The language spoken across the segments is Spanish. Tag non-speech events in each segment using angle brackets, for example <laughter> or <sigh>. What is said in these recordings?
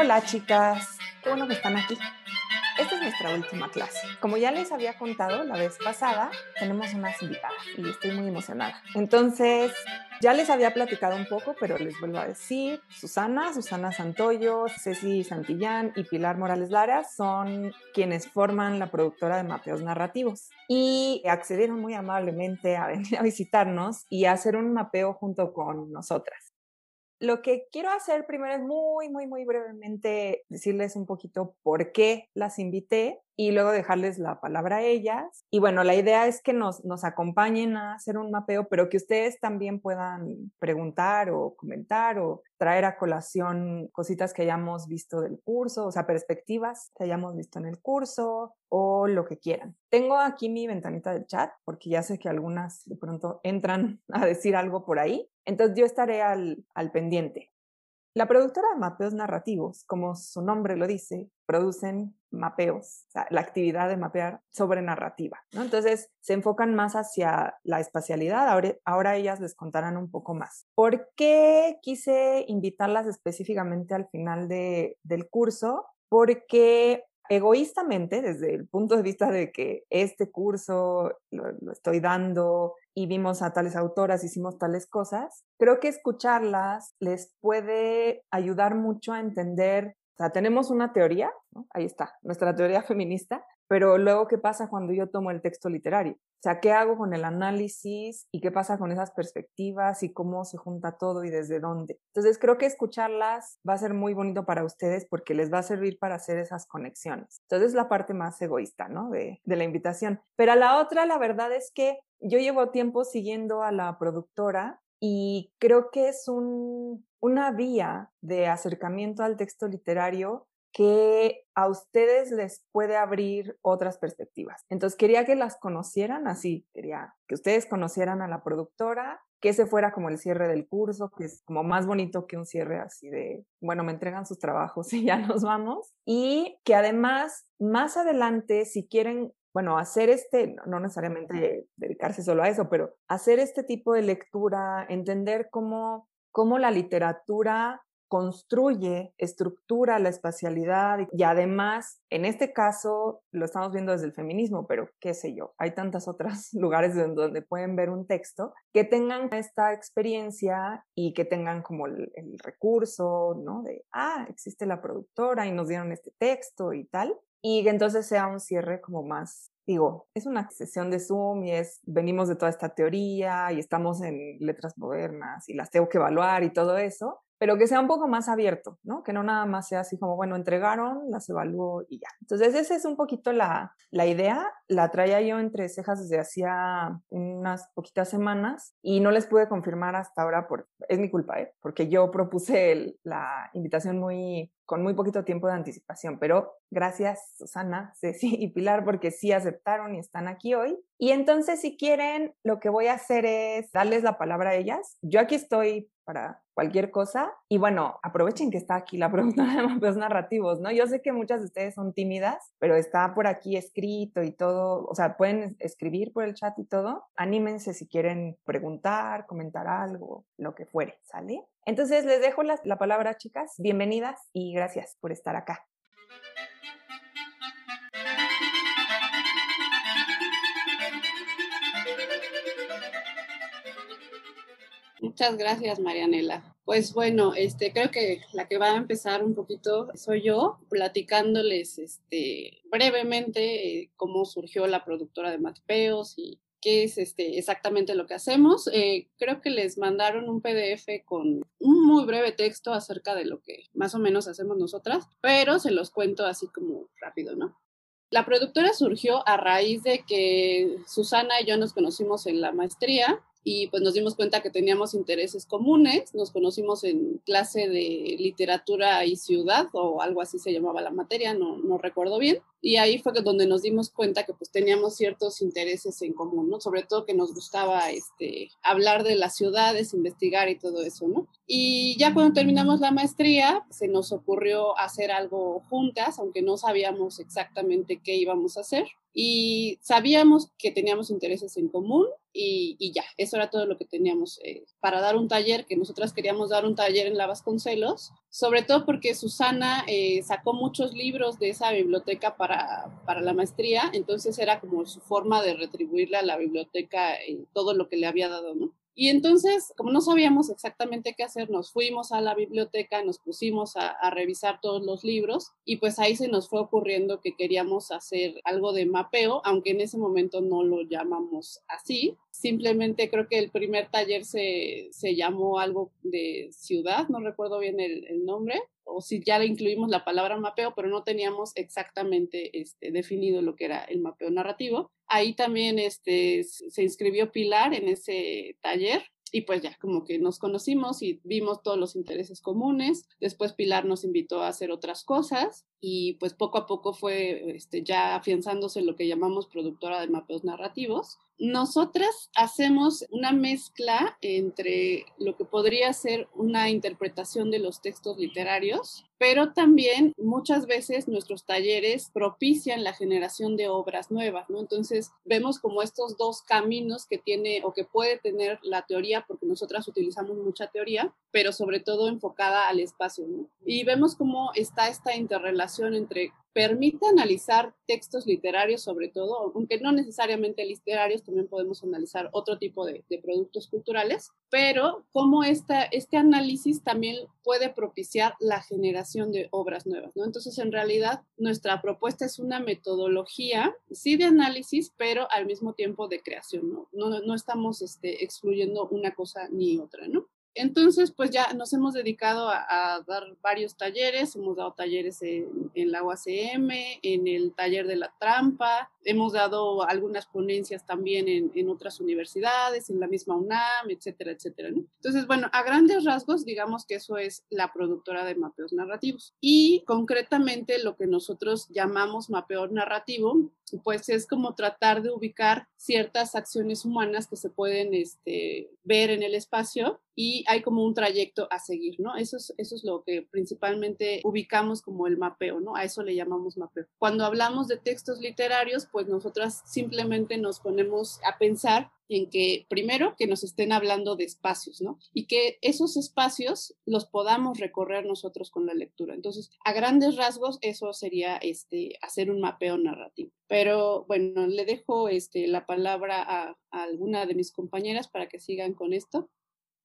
Hola chicas, qué bueno que están aquí. Esta es nuestra última clase. Como ya les había contado la vez pasada, tenemos unas invitadas y estoy muy emocionada. Entonces, ya les había platicado un poco, pero les vuelvo a decir, Susana, Susana Santoyo, Ceci Santillán y Pilar Morales Lara son quienes forman la productora de mapeos narrativos y accedieron muy amablemente a venir a visitarnos y a hacer un mapeo junto con nosotras. Lo que quiero hacer primero es muy, muy, muy brevemente decirles un poquito por qué las invité y luego dejarles la palabra a ellas. Y bueno, la idea es que nos, nos acompañen a hacer un mapeo, pero que ustedes también puedan preguntar o comentar o traer a colación cositas que hayamos visto del curso, o sea, perspectivas que hayamos visto en el curso o lo que quieran. Tengo aquí mi ventanita del chat porque ya sé que algunas de pronto entran <laughs> a decir algo por ahí. Entonces yo estaré al, al pendiente. La productora de mapeos narrativos, como su nombre lo dice, producen mapeos, la actividad de mapear sobre narrativa. ¿no? Entonces, se enfocan más hacia la espacialidad. Ahora, ahora ellas les contarán un poco más. ¿Por qué quise invitarlas específicamente al final de, del curso? Porque egoístamente, desde el punto de vista de que este curso lo, estoy dando y vimos a tales autoras, hicimos tales cosas, creo que escucharlas les puede ayudar mucho a entender, o sea, tenemos una teoría, ahí está, nuestra teoría feminista, pero luego, ¿qué pasa cuando yo tomo el texto literario? O sea, ¿qué hago con el análisis y qué pasa con esas perspectivas y cómo se junta todo y desde dónde? Entonces, creo que escucharlas va a ser muy bonito para ustedes porque les va a servir para hacer esas conexiones. Entonces, es la parte más egoísta, ¿no? De, de la invitación. Pero a la otra, la verdad es que yo llevo tiempo siguiendo a la productora y creo que es un, una vía de acercamiento al texto literario que a ustedes les puede abrir otras perspectivas. Entonces quería que las conocieran así, quería que ustedes conocieran a la productora, que ese fuera como el cierre del curso, que es como más bonito que un cierre así de, bueno, me entregan sus trabajos <laughs> y ya nos vamos. Y que además, más adelante, si quieren bueno, hacer este, no necesariamente dedicarse solo a eso, pero hacer este tipo de lectura, entender cómo, cómo la literatura construye, estructura la espacialidad y además, en este caso, lo estamos viendo desde el feminismo, pero qué sé yo, hay tantos otros <laughs> lugares donde pueden ver un texto que tengan esta experiencia y que tengan como el, recurso, ¿no? De, ah, existe la productora y nos dieron este texto y tal. Y que entonces sea un cierre como más digo, es una sesión de Zoom y es, venimos de toda esta teoría y estamos en letras modernas y las tengo que evaluar y todo eso, pero que sea un poco más abierto, ¿no? Que no nada más sea así como, bueno, entregaron, las evalúo y ya. Entonces, esa es un poquito la, la idea. La traía yo entre cejas desde hacía unas poquitas semanas y no les pude confirmar hasta ahora, por, es mi culpa, ¿eh? Porque yo propuse la invitación muy con muy poquito tiempo de anticipación, pero gracias Susana, Ceci y Pilar porque sí aceptaron y están aquí hoy. Y entonces si quieren, lo que voy a hacer es darles la palabra a ellas. Yo aquí estoy para cualquier cosa. Y bueno, aprovechen que está aquí la <laughs> productora de mapeos narrativos, ¿no? Yo sé que muchas de ustedes son tímidas, pero está por aquí escrito y todo, o sea, pueden escribir por el chat y todo. Anímense si quieren preguntar, comentar algo, lo que fuere, ¿sale? Entonces les dejo la, la palabra, chicas. Bienvenidas y gracias por estar acá. Muchas gracias, Marianela. Pues bueno, este, creo que la que va a empezar un poquito soy yo, platicándoles este, brevemente eh, cómo surgió la productora de Matpeos y es este, exactamente lo que hacemos. Eh, creo que les mandaron un PDF con un muy breve texto acerca de lo que más o menos hacemos nosotras, pero se los cuento así como rápido, ¿no? La productora surgió a raíz de que Susana y yo nos conocimos en la maestría y pues nos dimos cuenta que teníamos intereses comunes, nos conocimos en clase de literatura y ciudad o algo así se llamaba la materia, no, no recuerdo bien, y ahí fue donde nos dimos cuenta que pues teníamos ciertos intereses en común, ¿no? Sobre todo que nos gustaba este, hablar de las ciudades, investigar y todo eso, ¿no? Y ya cuando terminamos la maestría, se nos ocurrió hacer algo juntas, aunque no sabíamos exactamente qué íbamos a hacer. Y sabíamos que teníamos intereses en común y, ya, eso era todo lo que teníamos eh, para dar un taller, que nosotras queríamos dar un taller en la Vasconcelos, sobre todo porque Susana eh, sacó muchos libros de esa biblioteca para, para la maestría, entonces era como su forma de retribuirle a la biblioteca eh, todo lo que le había dado. Y entonces, como no sabíamos exactamente qué hacer, nos fuimos a la biblioteca, nos pusimos a, revisar todos los libros y pues ahí se nos fue ocurriendo que queríamos hacer algo de mapeo, aunque en ese momento no lo llamamos así. Simplemente creo que el primer taller se, se llamó algo de ciudad, no recuerdo bien el nombre, o si ya le incluimos la palabra mapeo, pero no teníamos exactamente este, definido lo que era el mapeo narrativo. Ahí también este, se inscribió Pilar en ese taller y pues ya como que nos conocimos y vimos todos los intereses comunes. Después Pilar nos invitó a hacer otras cosas y pues poco a poco fue este, ya afianzándose lo que llamamos productora de mapeos narrativos. Nosotras hacemos una mezcla entre lo que podría ser una interpretación de los textos literarios, pero también muchas veces nuestros talleres propician la generación de obras nuevas, ¿no? Entonces vemos como estos dos caminos que tiene o que puede tener la teoría, porque nosotras utilizamos mucha teoría, pero sobre todo enfocada al espacio, ¿no? Y vemos cómo está esta interrelación entre permite analizar textos literarios sobre todo, aunque no necesariamente literarios, también podemos analizar otro tipo de, productos culturales, pero cómo esta, este análisis también puede propiciar la generación de obras nuevas, ¿no? Entonces, en realidad, nuestra propuesta es una metodología, sí de análisis, pero al mismo tiempo de creación, ¿no? No, no estamos este, excluyendo una cosa ni otra, ¿no? Entonces, pues ya nos hemos dedicado a, dar varios talleres, hemos dado talleres en, la UACM, en el taller de la trampa, hemos dado algunas ponencias también en, otras universidades, en la misma UNAM, etcétera, etcétera. Entonces, bueno, a grandes rasgos, digamos que eso es la productora de mapeos narrativos. Y concretamente lo que nosotros llamamos mapeo narrativo, pues es como tratar de ubicar ciertas acciones humanas que se pueden este, ver en el espacio y hay como un trayecto a seguir, ¿no? Eso es, eso es lo que principalmente ubicamos como el mapeo, ¿no? A eso le llamamos mapeo. Cuando hablamos de textos literarios, pues nosotras simplemente nos ponemos a pensar en que primero que nos estén hablando de espacios, ¿no? Y que esos espacios los podamos recorrer nosotros con la lectura. Entonces, a grandes rasgos, eso sería este, hacer un mapeo narrativo. Pero bueno, le dejo este, la palabra a alguna de mis compañeras para que sigan con esto.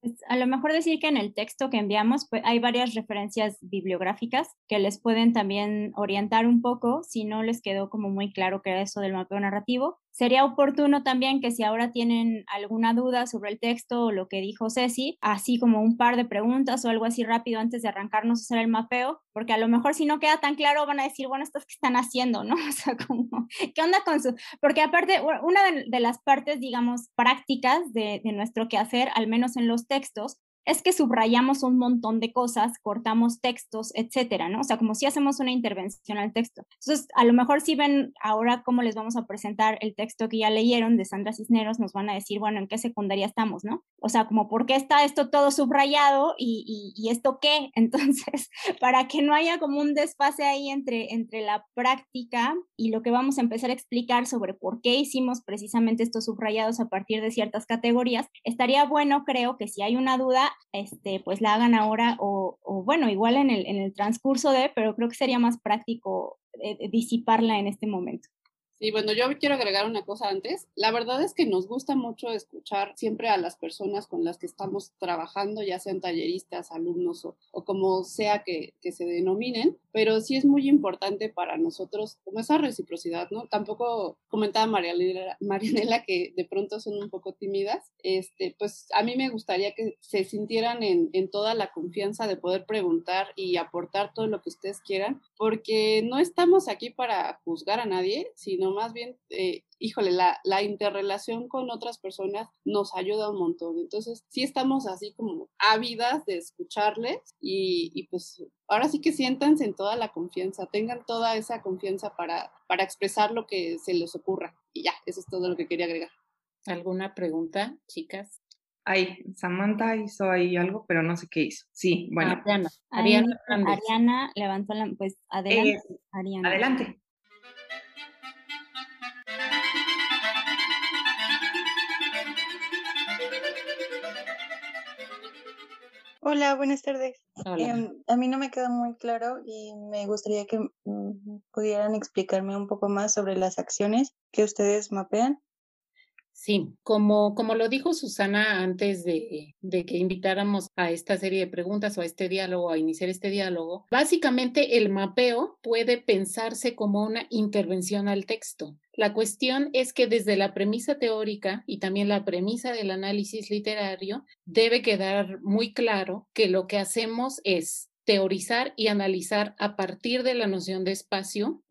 Pues, a lo mejor decir que en el texto que enviamos pues, hay varias referencias bibliográficas que les pueden también orientar un poco si no les quedó como muy claro que era eso del mapeo narrativo. Sería oportuno también que si ahora tienen alguna duda sobre el texto o lo que dijo Ceci, así como un par de preguntas o algo así rápido antes de arrancarnos a hacer el mapeo, porque a lo mejor si no queda tan claro van a decir, bueno, ¿estos qué están haciendo? ¿No? <laughs> O sea, ¿qué onda con su...? Porque aparte, una de, las partes, digamos, prácticas de, de nuestro quehacer, al menos en los textos, es que subrayamos un montón de cosas, cortamos textos, etcétera, ¿no? O sea, como si hacemos una intervención al texto. Entonces, a lo mejor si ven ahora cómo les vamos a presentar el texto que ya leyeron de Sandra Cisneros, nos van a decir, bueno, ¿en qué secundaria estamos, no? O sea, como, ¿por qué está esto todo subrayado y, y, esto qué? <laughs> Entonces, para que no haya como un desfase ahí entre, entre la práctica y lo que vamos a empezar a explicar sobre por qué hicimos precisamente estos subrayados a partir de ciertas categorías, estaría bueno, creo, que si hay una duda, este, pues la hagan ahora o, bueno, igual en el, en el transcurso de, pero creo que sería más práctico eh, disiparla en este momento. Y bueno, yo quiero agregar una cosa antes. La verdad es que nos gusta mucho escuchar siempre a las personas con las que estamos trabajando, ya sean talleristas, alumnos o, como sea que, que, se denominen, pero sí es muy importante para nosotros como esa reciprocidad, ¿no? Tampoco comentaba Marianela, Marianela que de pronto son un poco tímidas, este, pues a mí me gustaría que se sintieran en, en toda la confianza de poder preguntar y aportar todo lo que ustedes quieran, porque no estamos aquí para juzgar a nadie, sino más bien, eh, híjole, la, la, interrelación con otras personas nos ayuda un montón. Entonces, sí estamos así como ávidas de escucharles y, y, pues ahora sí que siéntanse en toda la confianza, tengan toda esa confianza para, para expresar lo que se les ocurra. Y ya, eso es todo lo que quería agregar. ¿Alguna pregunta, chicas? Ay, Samantha hizo ahí algo, pero no sé qué hizo. Sí, bueno. Ariana. Ariana, Ariana levantó la, pues adelante. Eh, Ariana. Adelante. Hola, buenas tardes. Em, a mí no me queda muy claro y me gustaría que mm, pudieran explicarme un poco más sobre las acciones que ustedes mapean. Sí, como, como lo dijo Susana antes de, de, que invitáramos a esta serie de preguntas o a este diálogo, a iniciar este diálogo, básicamente el mapeo puede pensarse como una intervención al texto. La cuestión es que desde la premisa teórica y también la premisa del análisis literario debe quedar muy claro que lo que hacemos es teorizar y analizar a partir de la noción de espacio,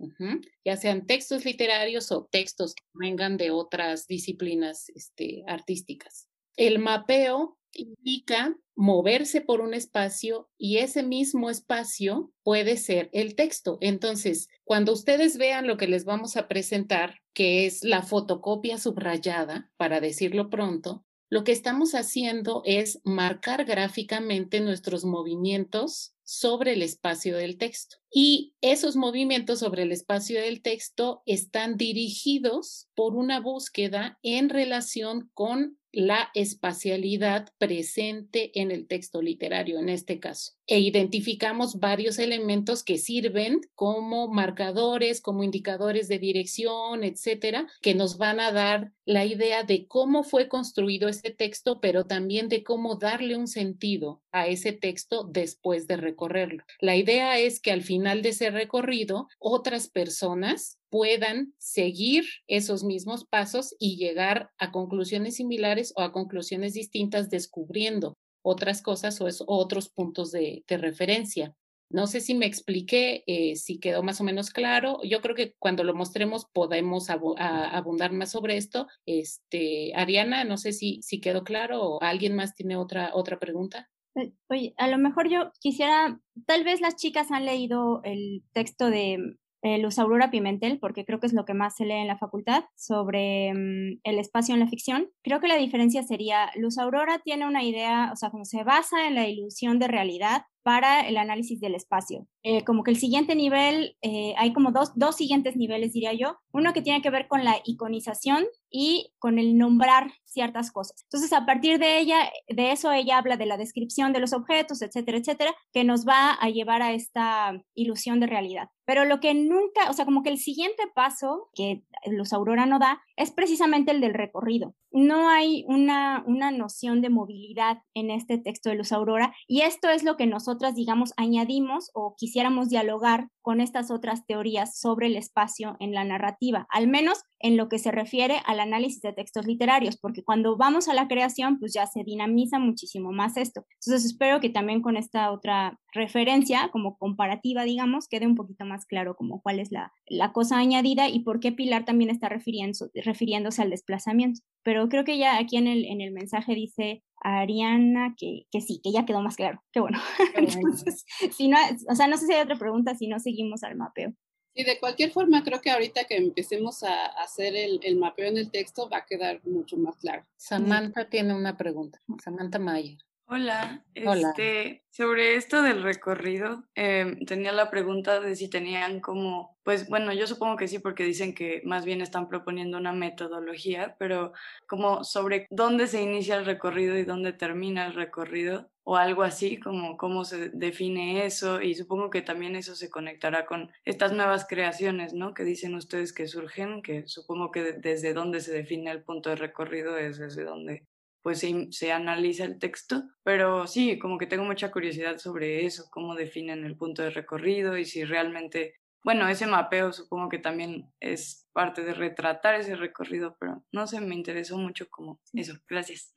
ya sean textos literarios o textos que vengan de otras disciplinas este, artísticas. El mapeo indica moverse por un espacio y ese mismo espacio puede ser el texto. Entonces, cuando ustedes vean lo que les vamos a presentar, que es la fotocopia subrayada, para decirlo pronto, lo que estamos haciendo es marcar gráficamente nuestros movimientos sobre el espacio del texto. Y esos movimientos sobre el espacio del texto están dirigidos por una búsqueda en relación con la espacialidad presente en el texto literario en este caso. E identificamos varios elementos que sirven como marcadores, como indicadores de dirección, etcétera, que nos van a dar la idea de cómo fue construido ese texto, pero también de cómo darle un sentido a ese texto después de recorrerlo. La idea es que al final de ese recorrido, otras personas puedan seguir esos mismos pasos y llegar a conclusiones similares o a conclusiones distintas descubriendo otras cosas o otros puntos de, referencia. No sé si me expliqué, eh, si quedó más o menos claro. Yo creo que cuando lo mostremos podemos abundar más sobre esto. Este, Ariana, no sé si, si quedó claro o alguien más tiene otra, otra pregunta. Eh, oye, a lo mejor yo quisiera, tal vez las chicas han leído el texto de eh, Luz Aurora Pimentel, porque creo que es lo que más se lee en la facultad, sobre mm, el espacio en la ficción. Creo que la diferencia sería, Luz Aurora tiene una idea, o sea, como se basa en la ilusión de realidad para el análisis del espacio. Eh, como que el siguiente nivel, eh, hay como dos, dos siguientes niveles, diría yo. Uno que tiene que ver con la iconización y con el nombrar ciertas cosas. Entonces, a partir de ella, de eso ella habla de la descripción de los objetos, etcétera, etcétera, que nos va a llevar a esta ilusión de realidad. Pero lo que nunca, o sea, como que el siguiente paso que Luz Aurora no da es precisamente el del recorrido. No hay una, una noción de movilidad en este texto de Luz Aurora y esto es lo que nosotras, digamos, añadimos o quisiéramos dialogar con estas otras teorías sobre el espacio en la narrativa, al menos en lo que se refiere al análisis de textos literarios, porque cuando vamos a la creación, pues ya se dinamiza muchísimo más esto. Entonces espero que también con esta otra referencia, como comparativa, digamos, quede un poquito más claro como cuál es la, la cosa añadida y por qué Pilar también está refiriéndose al desplazamiento. Pero creo que ya aquí en el, en el mensaje dice Ariana que, que sí, que ya quedó más claro. Qué bueno. <laughs> si no, o sea, no sé si hay otra pregunta, si no seguimos al mapeo. Sí, de cualquier forma, creo que ahorita que empecemos a hacer el, el, mapeo en el texto va a quedar mucho más claro. Samantha tiene una pregunta. Samantha Mayer. Hola, este, sobre esto del recorrido, em, tenía la pregunta de si tenían como, pues bueno, yo supongo que sí, porque dicen que más bien están proponiendo una metodología, pero como sobre dónde se inicia el recorrido y dónde termina el recorrido, o algo así, como cómo se define eso, y supongo que también eso se conectará con estas nuevas creaciones, ¿no? Que dicen ustedes que surgen, que supongo que desde dónde se define el punto de recorrido es desde donde pues se, analiza el texto, pero sí, como que tengo mucha curiosidad sobre eso, cómo definen el punto de recorrido y si realmente, bueno, ese mapeo supongo que también es parte de retratar ese recorrido, pero no sé, me interesó mucho como eso, gracias.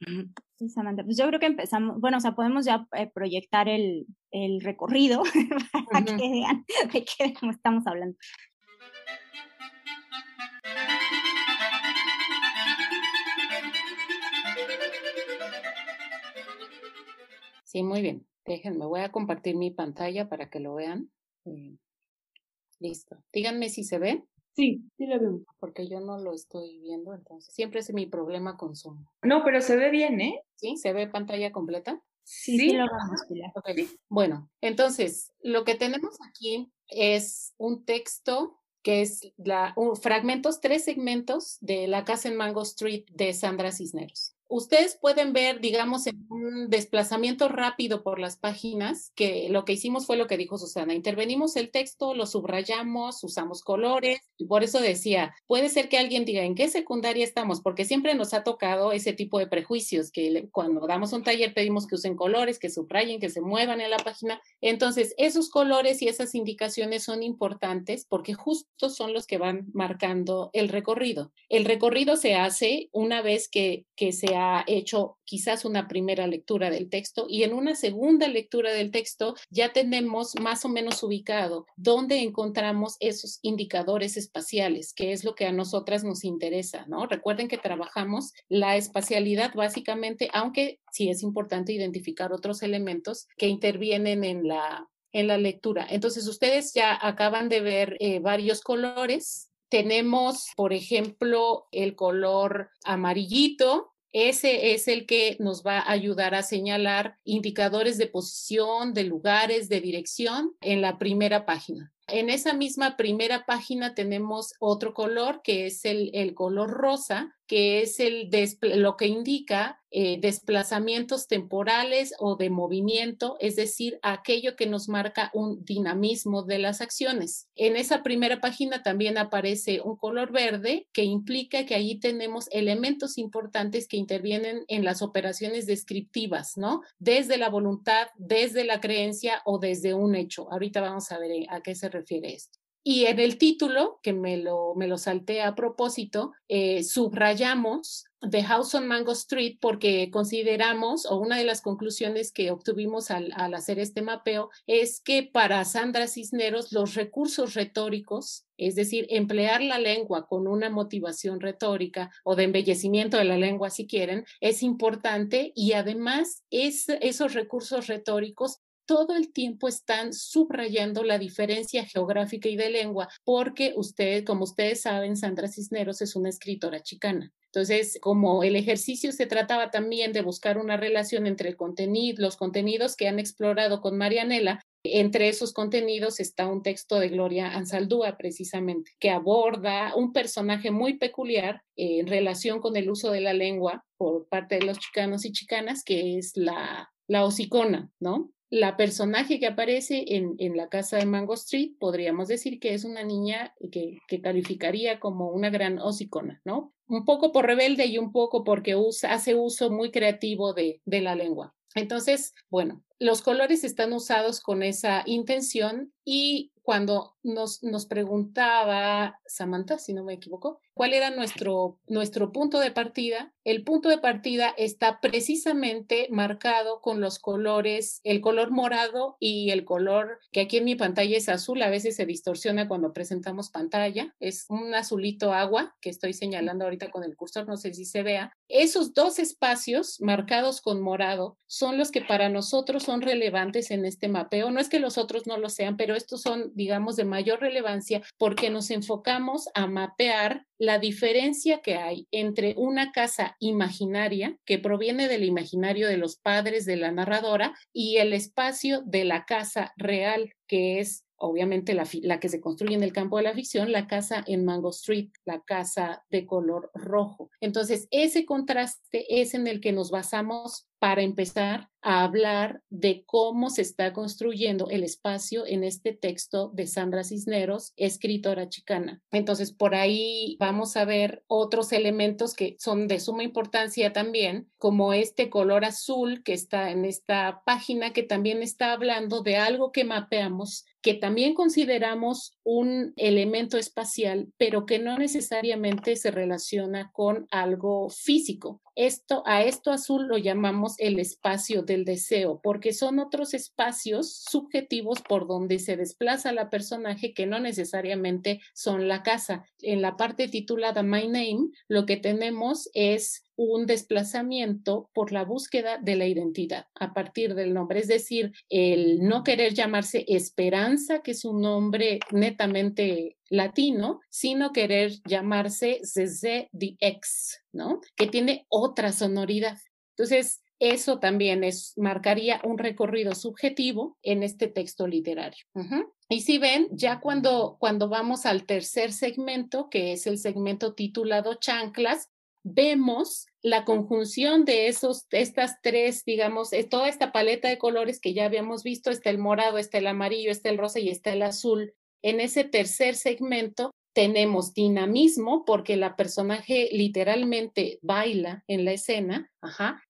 Sí, Samantha, pues yo creo que empezamos, bueno, o sea, podemos ya eh, proyectar el, el recorrido <laughs> para que vean de qué estamos hablando. Sí, muy bien. Déjenme, voy a compartir mi pantalla para que lo vean. Eh, listo. Díganme si se ve. Sí, sí lo veo. Porque yo no lo estoy viendo, entonces siempre es mi problema con Zoom. No, pero se ve bien, ¿eh? ¿Sí? ¿Se ve pantalla completa? Sí, sí, lo vamos, Pilar. Bueno, entonces, lo que tenemos aquí es un texto que es la, fragmentos, tres segmentos de La casa en Mango Street de Sandra Cisneros. Ustedes pueden ver, digamos, en un desplazamiento rápido por las páginas, que lo que hicimos fue lo que dijo Susana. Intervenimos el texto, lo subrayamos, usamos colores, y por eso decía, puede ser que alguien diga, ¿en qué secundaria estamos? Porque siempre nos ha tocado ese tipo de prejuicios, que cuando damos un taller pedimos que usen colores, que subrayen, que se muevan en la página. Entonces, esos colores y esas indicaciones son importantes porque justo son los que van marcando el recorrido. El recorrido se hace una vez que, que se ha hecho quizás una primera lectura del texto y en una segunda lectura del texto ya tenemos más o menos ubicado dónde encontramos esos indicadores espaciales, que es lo que a nosotras nos interesa, ¿no? Recuerden que trabajamos la espacialidad básicamente, aunque sí es importante identificar otros elementos que intervienen en la en la lectura. Entonces, ustedes ya acaban de ver eh, varios colores. Tenemos, por ejemplo, el color amarillito, ese es el que nos va a ayudar a señalar indicadores de posición, de lugares, de dirección en la primera página. En esa misma primera página tenemos otro color que es el, el color rosa, que es el lo que indica eh, desplazamientos temporales o de movimiento, es decir, aquello que nos marca un dinamismo de las acciones. En esa primera página también aparece un color verde que implica que allí tenemos elementos importantes que intervienen en las operaciones descriptivas, ¿no? Desde la voluntad, desde la creencia o desde un hecho. Ahorita vamos a ver eh, a qué se refiere esto. Y en el título, que me lo, me lo salté a propósito, eh, subrayamos The House on Mango Street porque consideramos, o una de las conclusiones que obtuvimos al, al, hacer este mapeo, es que para Sandra Cisneros los recursos retóricos, es decir, emplear la lengua con una motivación retórica o de embellecimiento de la lengua, si quieren, es importante y además es, esos recursos retóricos todo el tiempo están subrayando la diferencia geográfica y de lengua, porque usted, como ustedes saben, Sandra Cisneros es una escritora chicana. Entonces, como el ejercicio se trataba también de buscar una relación entre el contenido, los contenidos que han explorado con Marianela, entre esos contenidos está un texto de Gloria Ansaldúa, precisamente, que aborda un personaje muy peculiar eh, en relación con el uso de la lengua por parte de los chicanos y chicanas, que es la, la hocicona, ¿no? La personaje que aparece en, en, la casa de Mango Street podríamos decir que es una niña que, que calificaría como una gran hocicona, ¿no? Un poco por rebelde y un poco porque usa, hace uso muy creativo de, de la lengua. Entonces, bueno, los colores están usados con esa intención y cuando nos, nos preguntaba Samantha, si no me equivoco, cuál era nuestro, nuestro punto de partida, el punto de partida está precisamente marcado con los colores, el color morado y el color que aquí en mi pantalla es azul, a veces se distorsiona cuando presentamos pantalla, es un azulito agua que estoy señalando ahorita con el cursor, no sé si se vea. Esos dos espacios marcados con morado son los que para nosotros son relevantes en este mapeo. No es que los otros no lo sean, pero estos son, digamos, de mayor relevancia porque nos enfocamos a mapear la diferencia que hay entre una casa imaginaria que proviene del imaginario de los padres de la narradora y el espacio de la casa real, que es obviamente la, la, que se construye en el campo de la ficción, la casa en Mango Street, la casa de color rojo. Entonces, ese contraste es en el que nos basamos para empezar a hablar de cómo se está construyendo el espacio en este texto de Sandra Cisneros, escritora chicana. Entonces, por ahí vamos a ver otros elementos que son de suma importancia también, como este color azul que está en esta página, que también está hablando de algo que mapeamos que también consideramos un elemento espacial, pero que no necesariamente se relaciona con algo físico. Esto, a esto azul lo llamamos el espacio del deseo, porque son otros espacios subjetivos por donde se desplaza la personaje que no necesariamente son la casa. En la parte titulada My Name, lo que tenemos es un desplazamiento por la búsqueda de la identidad a partir del nombre, es decir, el no querer llamarse Esperanza, que es un nombre netamente latino, sino querer llamarse Zeze the X, ¿no? Que tiene otra sonoridad. Entonces, eso también es, marcaría un recorrido subjetivo en este texto literario. Y si ven, ya cuando, cuando vamos al tercer segmento, que es el segmento titulado Chanclas, vemos la conjunción de esos, estas tres, digamos, eh, toda esta paleta de colores que ya habíamos visto, está el morado, está el amarillo, está el rosa y está el azul. En ese tercer segmento tenemos dinamismo porque la personaje literalmente baila en la escena,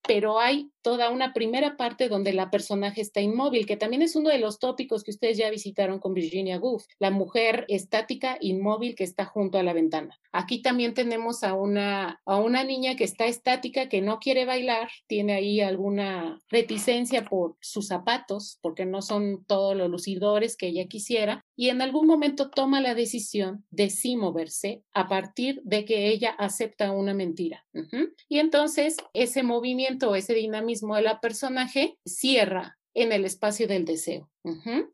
pero hay toda una primera parte donde la personaje está inmóvil, que también es uno de los tópicos que ustedes ya visitaron con Virginia Woolf, la mujer estática, inmóvil que está junto a la ventana. Aquí también tenemos a una, a una niña que está estática, que no quiere bailar, tiene ahí alguna reticencia por sus zapatos, porque no son todos los lucidores que ella quisiera, y en algún momento toma la decisión de sí moverse a partir de que ella acepta una mentira. Y entonces ese movimiento, ese dinamismo, de la personaje cierra en el espacio del deseo.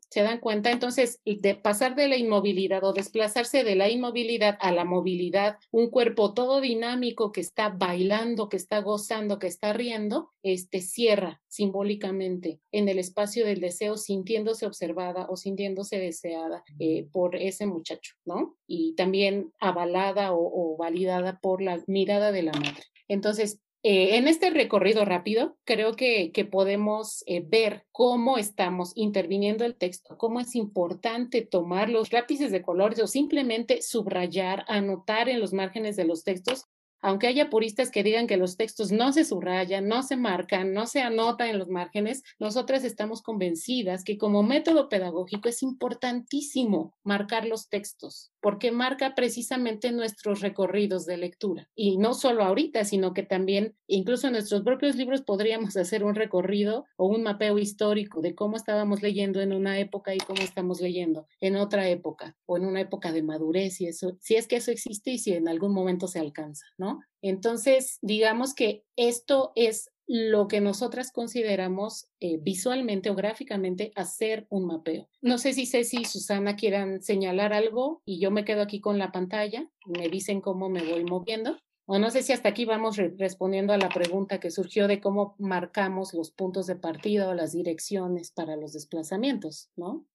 ¿Se dan cuenta? Entonces, de pasar de la inmovilidad o desplazarse de la inmovilidad a la movilidad, un cuerpo todo dinámico que está bailando, que está gozando, que está riendo, este cierra simbólicamente en el espacio del deseo, sintiéndose observada o sintiéndose deseada eh, por ese muchacho, ¿no? Y también avalada o, o validada por la mirada de la madre. Entonces, eh, en este recorrido rápido, creo que, podemos eh, ver cómo estamos interviniendo el texto, cómo es importante tomar los lápices de colores o simplemente subrayar, anotar en los márgenes de los textos aunque haya puristas que digan que los textos no se subrayan, no se marcan, no se anotan en los márgenes, nosotras estamos convencidas que como método pedagógico es importantísimo marcar los textos, porque marca precisamente nuestros recorridos de lectura. Y no solo ahorita, sino que también, incluso en nuestros propios libros, podríamos <laughs> hacer un recorrido o un mapeo histórico de cómo estábamos leyendo en una época y cómo estamos leyendo en otra época o en una época de madurez, y eso, si es que eso existe y si en algún momento se alcanza, ¿no? Entonces, digamos que esto es lo que nosotras consideramos eh, visualmente o gráficamente hacer un mapeo. No sé si Ceci y Susana quieran señalar algo y yo me quedo aquí con la pantalla y me dicen cómo me voy moviendo. O no sé si hasta aquí vamos respondiendo a la pregunta que surgió de cómo marcamos los puntos de partida o las direcciones para los desplazamientos, ¿no?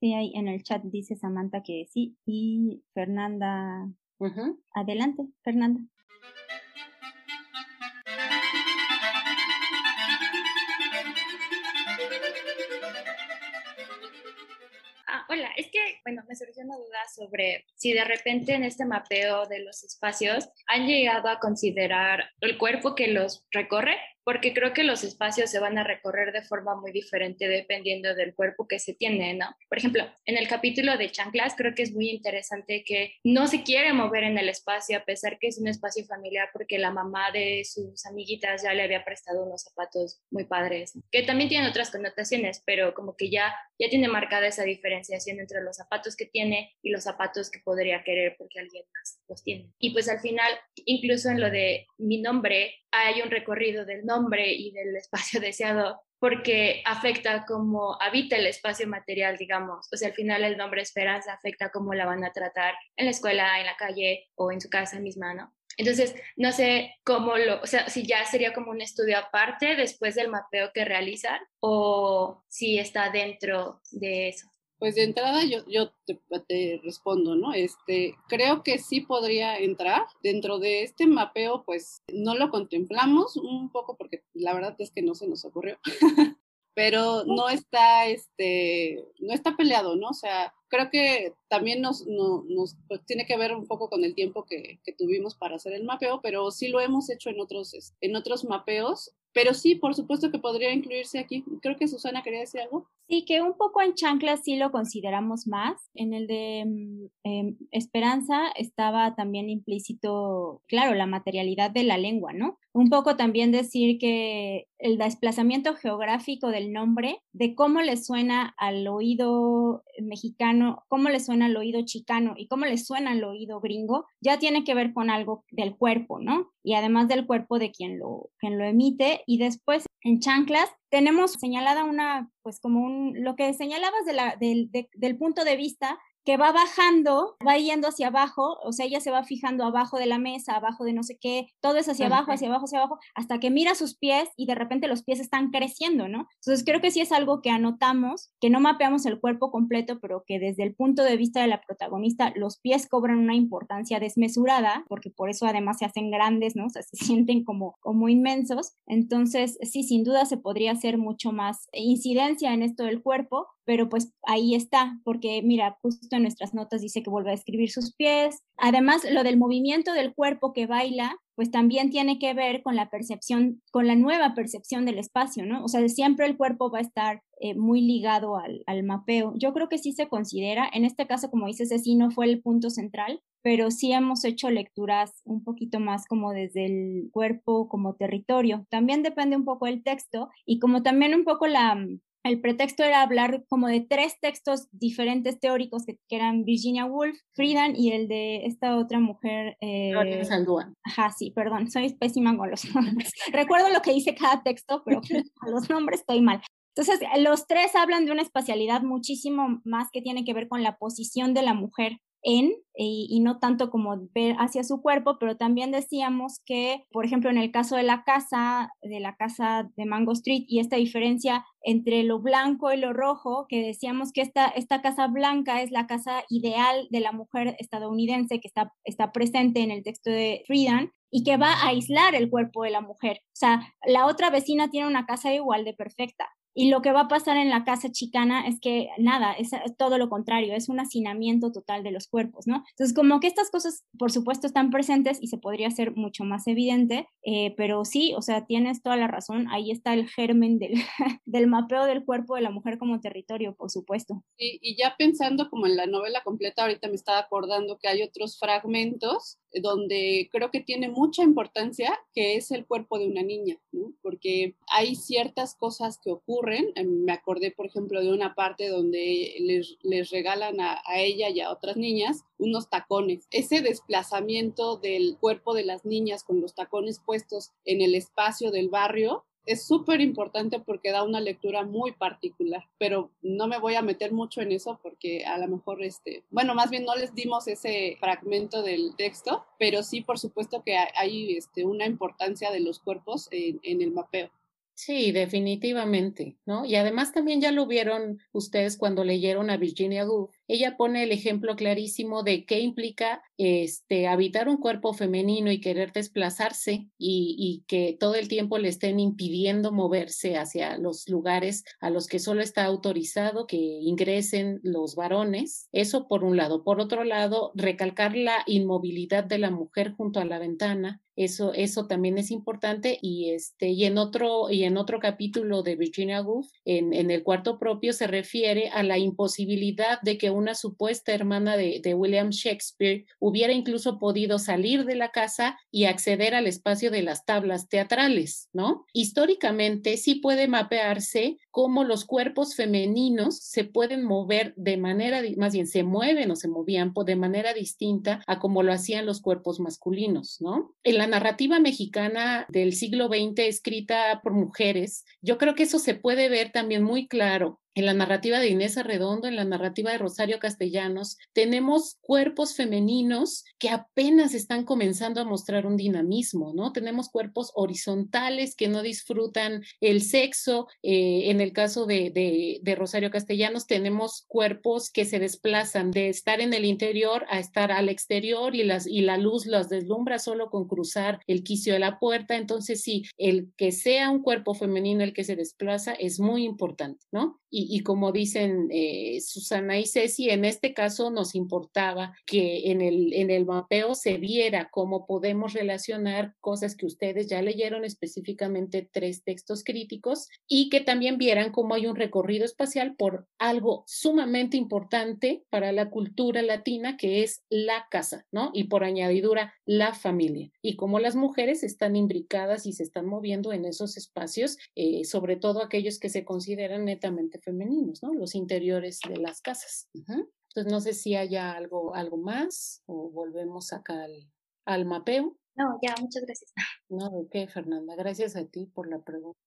Sí, ahí en el chat dice Samantha que sí y Fernanda Adelante, Fernanda. Hola, es que, bueno, me surgió una duda sobre si de repente en este mapeo de los espacios han llegado a considerar el cuerpo que los recorre porque creo que los espacios se van a recorrer de forma muy diferente dependiendo del cuerpo que se tiene, ¿no? Por ejemplo, en el capítulo de chanclas creo que es muy interesante que no se quiere mover en el espacio a pesar que es un espacio familiar porque la mamá de sus amiguitas ya le había prestado unos zapatos muy padres, que también tienen otras connotaciones, pero como que ya, ya tiene marcada esa diferenciación entre los zapatos que tiene y los zapatos que podría querer porque alguien más los tiene. Y pues al final, incluso en lo de mi nombre, hay un recorrido del nombre y del espacio <laughs> deseado porque afecta cómo habita el espacio material, digamos. O sea, al final el nombre Esperanza afecta cómo la van a tratar en la escuela, en la calle o en su casa misma, ¿no? Entonces, no sé cómo lo, o sea, si ya sería como un estudio aparte después del mapeo que realizan o si está dentro de eso. Pues de entrada yo, yo te, respondo, ¿no? Este, creo que sí podría entrar. Dentro de este mapeo, pues no lo contemplamos un poco porque la verdad es que no se nos ocurrió. <laughs> Pero no está, este, no está peleado, ¿no? O sea, creo que también nos, nos pues, tiene que ver un poco con el tiempo que, que, tuvimos para hacer el mapeo, pero sí lo hemos hecho en otros, en otros mapeos pero sí, por supuesto que podría incluirse aquí. Creo que Susana quería decir algo. Sí, que un poco en chanclas sí lo consideramos más. En el de mm, em, Esperanza estaba también implícito, claro, la materialidad de la lengua, ¿no? Un poco también decir que el desplazamiento geográfico del nombre, de cómo le suena al oído mexicano, cómo le suena al oído chicano y cómo le suena al oído gringo, ya tiene que ver con algo del cuerpo, ¿no? Y además del cuerpo de quien lo, quien lo emite. Y después en chanclas tenemos señalada una, pues como un, lo que señalabas de la, del, del punto de vista que va bajando, va yendo hacia abajo, o sea, ella se va fijando abajo de la mesa, abajo de no sé qué, todo es hacia abajo, hacia abajo, hacia abajo, hasta que mira sus pies y de repente los pies están creciendo, ¿no? Entonces creo que sí es algo que anotamos, que no mapeamos el cuerpo completo, pero que desde el punto de vista de la protagonista, los pies cobran una importancia desmesurada, porque por eso además se hacen grandes, ¿no? O sea, se <laughs> sienten como, como inmensos. Entonces, sí, sin duda se podría hacer mucho más incidencia en esto del cuerpo, pero pues ahí está, porque mira, justo en nuestras notas dice que vuelve a escribir sus pies. Además, lo del movimiento del cuerpo que baila, pues también tiene que ver con la percepción, con la nueva percepción del espacio, ¿no? O sea, siempre el cuerpo va a estar eh, muy ligado al, al, mapeo. Yo creo que sí se considera, en este caso, como dices, sí no fue el punto central, pero sí hemos hecho lecturas un poquito más como desde el cuerpo como territorio. También depende un poco del texto y como también un poco la, el pretexto era hablar como de tres textos diferentes teóricos que, eran Virginia Woolf, Friedan y el de esta otra mujer. Eh, Ajá, sí, perdón, soy pésima con los <laughs> nombres. Recuerdo lo que dice cada texto, pero <laughs> a los nombres estoy mal. Entonces, los tres hablan de una espacialidad muchísimo más que tiene que ver con la posición de la mujer en y, no tanto como ver hacia su cuerpo, pero también decíamos que, por ejemplo, en el caso de la casa, de la casa de Mango Street y esta diferencia entre lo blanco y lo rojo, que decíamos que esta, esta casa blanca es la casa ideal de la mujer estadounidense que está, está presente en el texto de Friedan y que va a aislar el cuerpo de la mujer. O sea, la otra vecina tiene una casa igual de perfecta, y lo que va a pasar en la casa chicana es que nada, es, todo lo contrario, es un hacinamiento total de los cuerpos, ¿no? Entonces, como que estas cosas, por supuesto, están presentes y se podría hacer mucho más evidente, eh, pero sí, o sea, tienes toda la razón, ahí está el germen del, <laughs> del mapeo del cuerpo de la mujer como territorio, por supuesto. Y, y ya pensando como en la novela completa, ahorita me estaba acordando que hay otros fragmentos donde creo que tiene mucha importancia, que es el cuerpo de una niña, ¿no? porque hay ciertas cosas que ocurren. Em, me acordé, por ejemplo, de una parte donde les, regalan a, ella y a otras niñas unos tacones. Ese desplazamiento del cuerpo de las niñas con los tacones puestos en el espacio del barrio es súper importante porque da una lectura muy particular, pero no me voy a meter mucho en eso porque a lo mejor, este, bueno, más bien no les dimos ese fragmento del texto, pero sí, por supuesto que hay este, una importancia de los cuerpos en el mapeo. Sí, definitivamente, ¿no? Y además también ya lo vieron ustedes cuando leyeron a Virginia Woolf. Ella pone el ejemplo clarísimo de qué implica este, habitar un cuerpo femenino y querer desplazarse y, y, que todo el tiempo le estén impidiendo moverse hacia los lugares a los que solo está autorizado que ingresen los varones. Eso por un lado. Por otro lado, recalcar la inmovilidad de la mujer junto a la ventana, eso, eso también es importante y este y en otro y en otro capítulo de Virginia Woolf en, en el cuarto propio se refiere a la imposibilidad de que una supuesta hermana de, William Shakespeare hubiera incluso podido salir de la casa y acceder al espacio de las tablas teatrales, ¿no? Históricamente sí puede mapearse cómo los cuerpos femeninos se pueden mover de manera, más bien se mueven o se movían de manera distinta a como lo hacían los cuerpos masculinos, ¿no? La narrativa mexicana del siglo XX escrita por mujeres, yo creo que eso se puede ver también muy claro en la narrativa de Inés Arredondo, en la narrativa de Rosario Castellanos, tenemos cuerpos femeninos que apenas están comenzando a mostrar un dinamismo, ¿no? Tenemos cuerpos horizontales que no disfrutan el sexo. Eh, en el caso de, de, Rosario Castellanos, tenemos cuerpos que se desplazan de estar en el interior a estar al exterior y, las, y la luz las deslumbra solo con cruzar el quicio de la puerta. Entonces, sí, el que sea un cuerpo femenino el que se desplaza es muy importante, ¿no? Y, como dicen eh, Susana y Ceci, en este caso nos importaba que en el, en el mapeo se viera cómo podemos relacionar cosas que ustedes ya leyeron, específicamente tres textos críticos, y que también vieran cómo hay un recorrido espacial por algo sumamente importante para la cultura latina, que es la casa, ¿no? Y por añadidura, la familia, y cómo las mujeres están imbricadas y se están moviendo en esos espacios, eh, sobre todo aquellos que se consideran netamente femeninos, ¿no? Los interiores de las casas. Entonces, no sé si haya algo, algo más o volvemos acá al, al mapeo. No, ya, muchas gracias. No, ¿de Fernanda? Gracias a ti por la pregunta.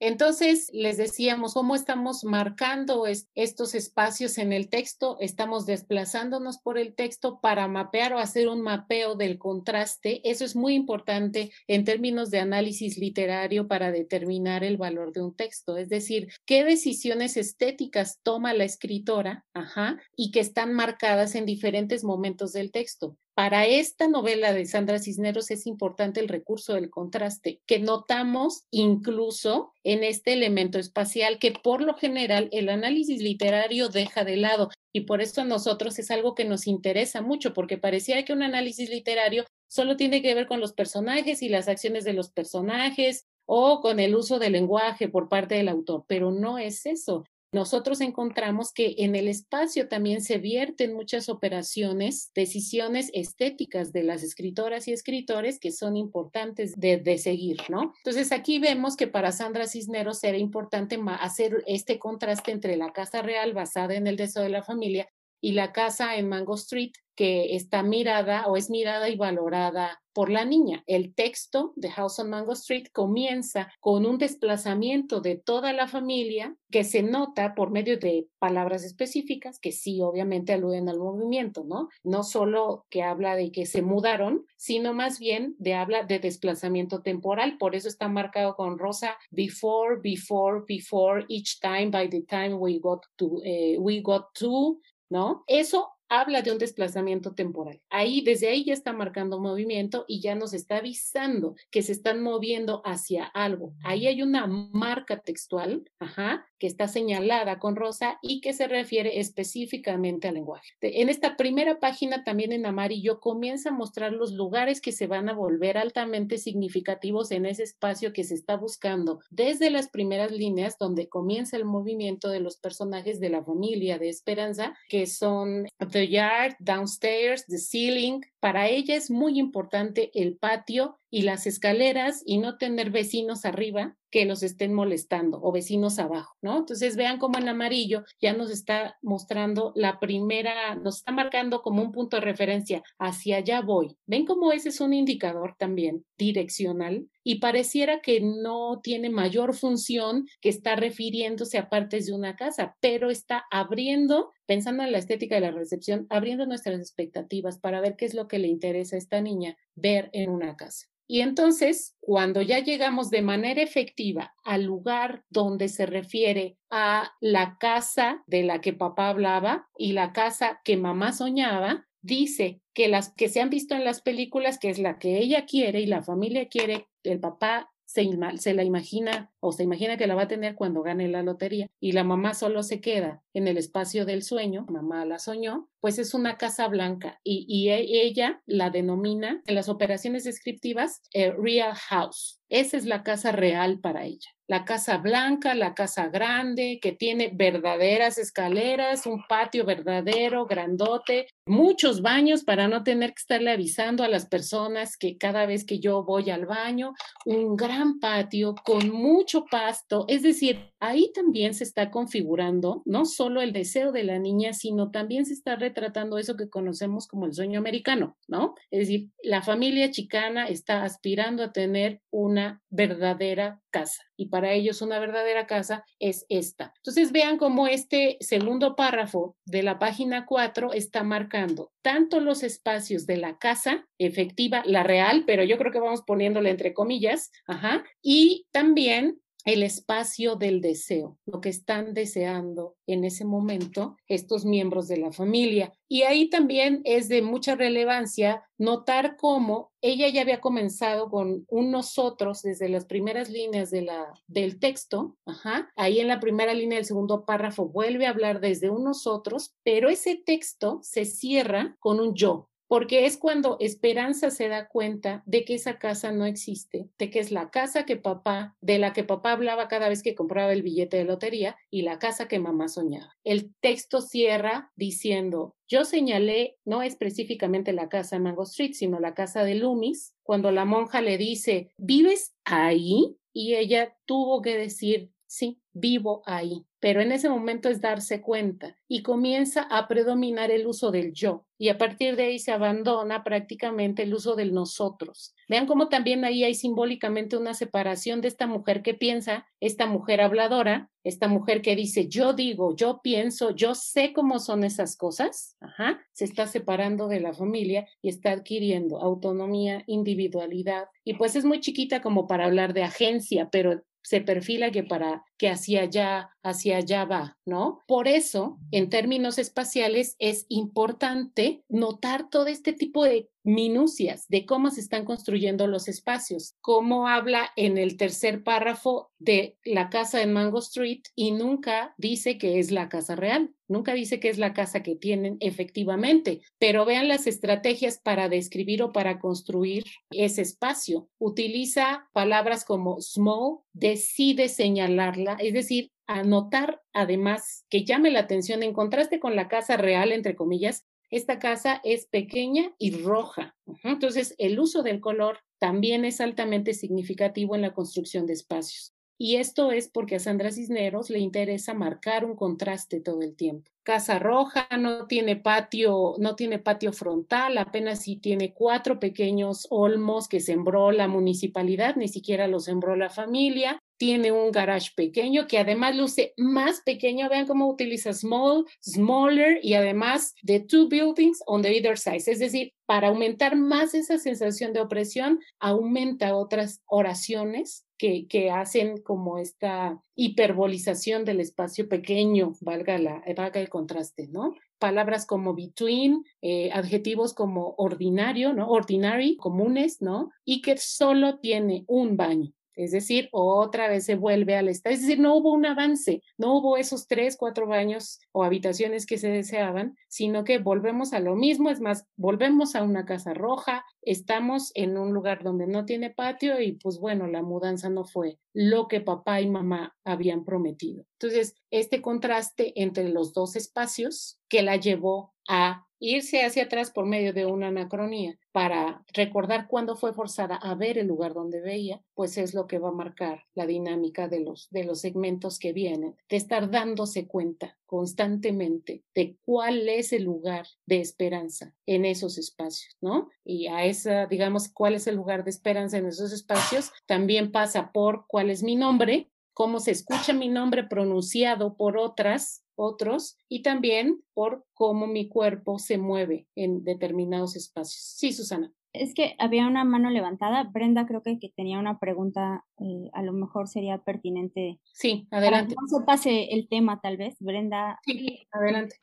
Entonces, les decíamos cómo estamos marcando estos espacios en el texto, estamos desplazándonos por el texto para mapear o hacer un mapeo del contraste. Eso es muy importante en términos de análisis literario para determinar el valor de un texto, es decir, qué decisiones estéticas toma la escritora, ajá, y que están marcadas en diferentes momentos del texto. Para esta novela de Sandra Cisneros es importante el recurso del contraste, que notamos incluso en este elemento espacial que por lo general el análisis literario deja de lado. Y por eso a nosotros es algo que nos interesa mucho, porque parecía que un análisis literario solo tiene que ver con los personajes y las acciones de los personajes o con el uso del lenguaje por parte del autor, pero no es eso nosotros encontramos que en el espacio también se vierten muchas operaciones, decisiones estéticas de las escritoras y escritores que son importantes de, seguir, ¿no? Entonces aquí vemos que para Sandra Cisneros era importante hacer este contraste entre la casa real basada en el deseo de la familia y la casa en Mango Street que está mirada o es mirada y valorada por la niña. El texto de House on Mango Street comienza con un desplazamiento de toda la familia que se nota por medio de palabras específicas que sí, obviamente aluden al movimiento, ¿no? No solo que habla de que se mudaron, sino más bien de habla de desplazamiento temporal. Por eso está marcado con rosa before, before, before, each time, by the time we got to, eh, we got to, ¿no? Eso habla de un desplazamiento temporal. Ahí, desde ahí ya está marcando movimiento y ya nos está avisando que se están moviendo hacia algo. Ahí hay una marca textual, ajá, que está señalada con rosa y que se refiere específicamente al lenguaje. En esta primera página, también en amarillo, comienza a mostrar los lugares que se van a volver altamente significativos en ese espacio que se está buscando, desde las primeras líneas donde comienza el movimiento de los personajes de la familia de Esperanza, que son the yard, downstairs, the ceiling. Para ella es muy importante el patio y las escaleras y no tener vecinos arriba que los estén molestando o vecinos abajo, ¿no? Entonces vean cómo en amarillo ya nos está mostrando la primera, nos está marcando como un punto de referencia, hacia allá voy. ¿Ven cómo ese es un indicador también direccional? Y pareciera que no tiene mayor función que está refiriéndose a partes de una casa, pero está abriendo, pensando en la estética de la recepción, abriendo nuestras expectativas para ver qué es lo que le interesa a esta niña ver en una casa. Y entonces, cuando ya llegamos de manera efectiva al lugar donde se refiere a la casa de la que papá hablaba y la casa que mamá soñaba, dice que las que se han visto en las películas, que es la que ella quiere y la familia quiere, el papá se, se, la imagina o se imagina que la va a tener cuando gane la lotería y la mamá solo se queda en el espacio del sueño, mamá la soñó, pues es una casa blanca y, e, ella la denomina en las operaciones descriptivas eh, real house. Esa es la casa real para ella la casa blanca, la casa grande, que tiene verdaderas escaleras, un patio verdadero, grandote, muchos baños para no tener que estarle avisando a las personas que cada vez que yo voy al baño, un gran patio con mucho pasto, es decir, ahí también se está configurando no solo el deseo de la niña, sino también se está retratando eso que conocemos como el sueño americano, ¿no? Es decir, la familia chicana está aspirando a tener una verdadera casa y para ellos una verdadera casa es esta. Entonces vean cómo este segundo párrafo de la página 4 está marcando tanto los espacios de la casa efectiva, la real, pero yo creo que vamos poniéndole entre comillas, ajá, y también el espacio del deseo, lo que están deseando en ese momento estos miembros de la familia. Y ahí también es de mucha relevancia notar cómo ella ya había comenzado con un nosotros desde las primeras líneas de la, del texto. Ajá. Ahí en la primera línea del segundo párrafo vuelve a hablar desde un nosotros, pero ese texto se cierra con un yo porque es cuando Esperanza se da cuenta de que esa casa no existe, de que es la casa que papá, de la que papá hablaba cada vez que compraba el billete de lotería y la casa que mamá soñaba. El texto cierra diciendo, yo señalé no específicamente la casa de Mango Street, sino la casa de Loomis, cuando la monja le dice, ¿vives ahí? Y ella tuvo que decir, sí, vivo ahí. Pero en ese momento es darse cuenta y comienza a predominar el uso del yo y a partir de ahí se abandona prácticamente el uso del nosotros. Vean cómo también ahí hay simbólicamente una separación de esta mujer que piensa, esta mujer habladora, esta mujer que dice yo digo, yo pienso, yo sé cómo son esas cosas, Ajá. se está separando de la familia y está adquiriendo autonomía, individualidad y pues es muy chiquita como para hablar de agencia, pero se perfila que para que hacia allá, hacia allá va, ¿no? Por eso, en términos espaciales, es importante notar todo este tipo de minucias de cómo se están construyendo los espacios, cómo habla en el tercer párrafo de la casa en Mango Street y nunca dice que es la casa real, nunca dice que es la casa que tienen efectivamente, pero vean las estrategias para describir o para construir ese espacio. Utiliza palabras como small, decide señalarla, es decir, anotar además que llame la atención en contraste con la casa real, entre comillas, esta casa es pequeña y roja. Entonces, el uso del color también es altamente significativo en la construcción de espacios. Y esto es porque a Sandra Cisneros le interesa marcar un contraste todo el tiempo. Casa Roja no tiene patio, no tiene patio frontal, apenas sí tiene cuatro pequeños olmos que sembró la municipalidad, ni siquiera los sembró la familia tiene un garage pequeño que además luce más pequeño. Vean cómo utiliza small, smaller y además de two buildings on the either side. Es decir, para aumentar más esa sensación de opresión, aumenta otras oraciones que, que, hacen como esta hiperbolización del espacio pequeño, valga, la, valga el contraste, ¿no? Palabras como between, eh, adjetivos como ordinario, ¿no? Ordinary, comunes, ¿no? Y que solo tiene un baño. Es decir, otra vez se vuelve al estado. Es decir, no hubo un avance, no hubo esos tres, cuatro baños o habitaciones que se deseaban, sino que volvemos a lo mismo. Es más, volvemos a una casa roja, estamos en un lugar donde no tiene patio y pues bueno, la mudanza no fue lo que papá y mamá habían prometido. Entonces, este contraste entre los dos espacios que la llevó a irse hacia atrás por medio de una anacronía para recordar cuándo fue forzada a ver el lugar donde veía, pues es lo que va a marcar la dinámica de los, de los segmentos que vienen, de estar dándose cuenta constantemente de cuál es el lugar de esperanza en esos espacios, ¿no? Y a esa, digamos, cuál es el lugar de esperanza en esos espacios, también pasa por cuál es mi nombre, cómo se escucha mi nombre pronunciado por otras otros y también por cómo mi cuerpo se mueve en determinados espacios. Sí, Susana. Es que había una mano levantada. Brenda creo que, que tenía una pregunta, eh, a lo mejor sería pertinente. Sí, adelante. No se pase el tema tal vez, Brenda. Sí, adelante.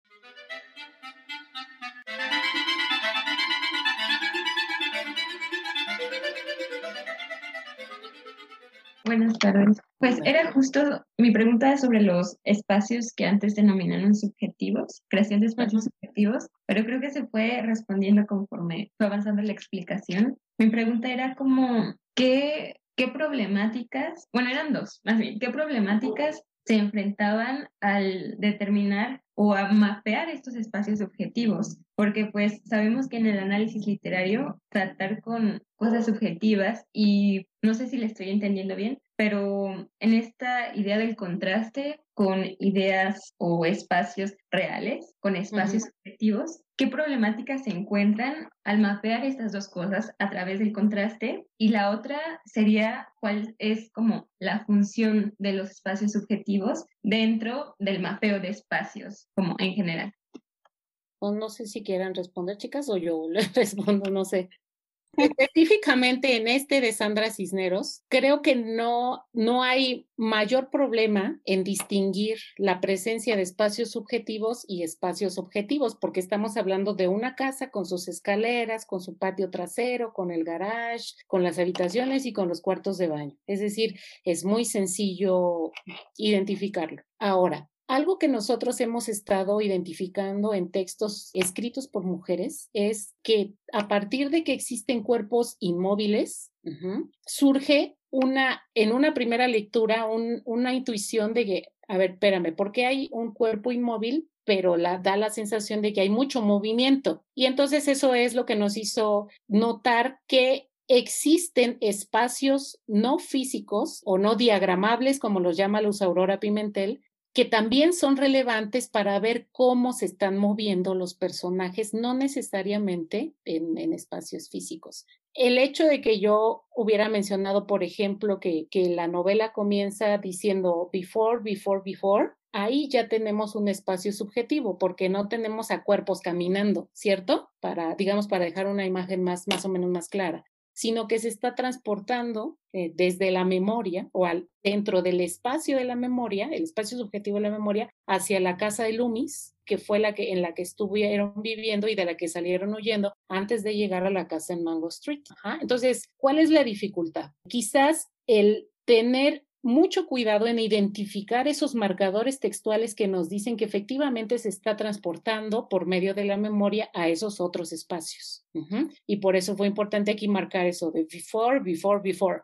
Buenas tardes. Pues era justo mi pregunta sobre los espacios que antes denominaron subjetivos, creación de espacios subjetivos, pero creo que se fue respondiendo conforme fue avanzando la explicación. Mi pregunta era como, ¿qué, qué problemáticas, bueno, eran dos, más bien, ¿qué problemáticas se enfrentaban al determinar o a mapear estos espacios objetivos, porque pues sabemos que en el análisis literario tratar con cosas subjetivas y no sé si le estoy entendiendo bien, pero en esta idea del contraste con ideas o espacios reales, con espacios objetivos, ¿qué problemáticas se encuentran al mapear estas dos cosas a través del contraste? Y la otra sería cuál es como la función de los espacios subjetivos dentro del mapeo de espacios, como en general. O no sé si quieran responder, chicas, o yo <laughs> les respondo, no sé. Específicamente en este de Sandra Cisneros, creo que no, no hay mayor problema en distinguir la presencia de espacios subjetivos y espacios objetivos, porque estamos hablando de una casa con sus escaleras, con su patio trasero, con el garage, con las habitaciones y con los cuartos de baño. Es decir, es muy sencillo identificarlo. Ahora, algo que nosotros hemos estado identificando en textos escritos por mujeres es que a partir de que existen cuerpos inmóviles, surge una, en una primera lectura, una intuición de que, a ver, espérame, ¿por qué hay un cuerpo inmóvil? pero la, da la sensación de que hay mucho movimiento. Y entonces eso es lo que nos hizo notar que existen espacios no físicos o no diagramables, como los llama Luz Aurora Pimentel, que también son relevantes para ver cómo se están moviendo los personajes, no necesariamente en, espacios físicos. El hecho de que yo hubiera mencionado, por ejemplo, que, que la novela comienza diciendo before, before, before, ahí ya tenemos un espacio subjetivo porque no tenemos a cuerpos caminando, ¿cierto? Para, digamos, para dejar una imagen más, más o menos más clara sino que se está transportando eh, desde la memoria o al, dentro del espacio de la memoria, el espacio subjetivo de la memoria, hacia la casa de Loomis, que fue la que, en la que estuvieron viviendo y de la que salieron huyendo antes de llegar a la casa en Mango Street. Entonces, ¿cuál es la dificultad? Quizás el tener mucho cuidado en identificar esos marcadores textuales que nos dicen que efectivamente se está transportando por medio de la memoria a esos otros espacios. Y por eso fue importante aquí marcar eso de before, before, before.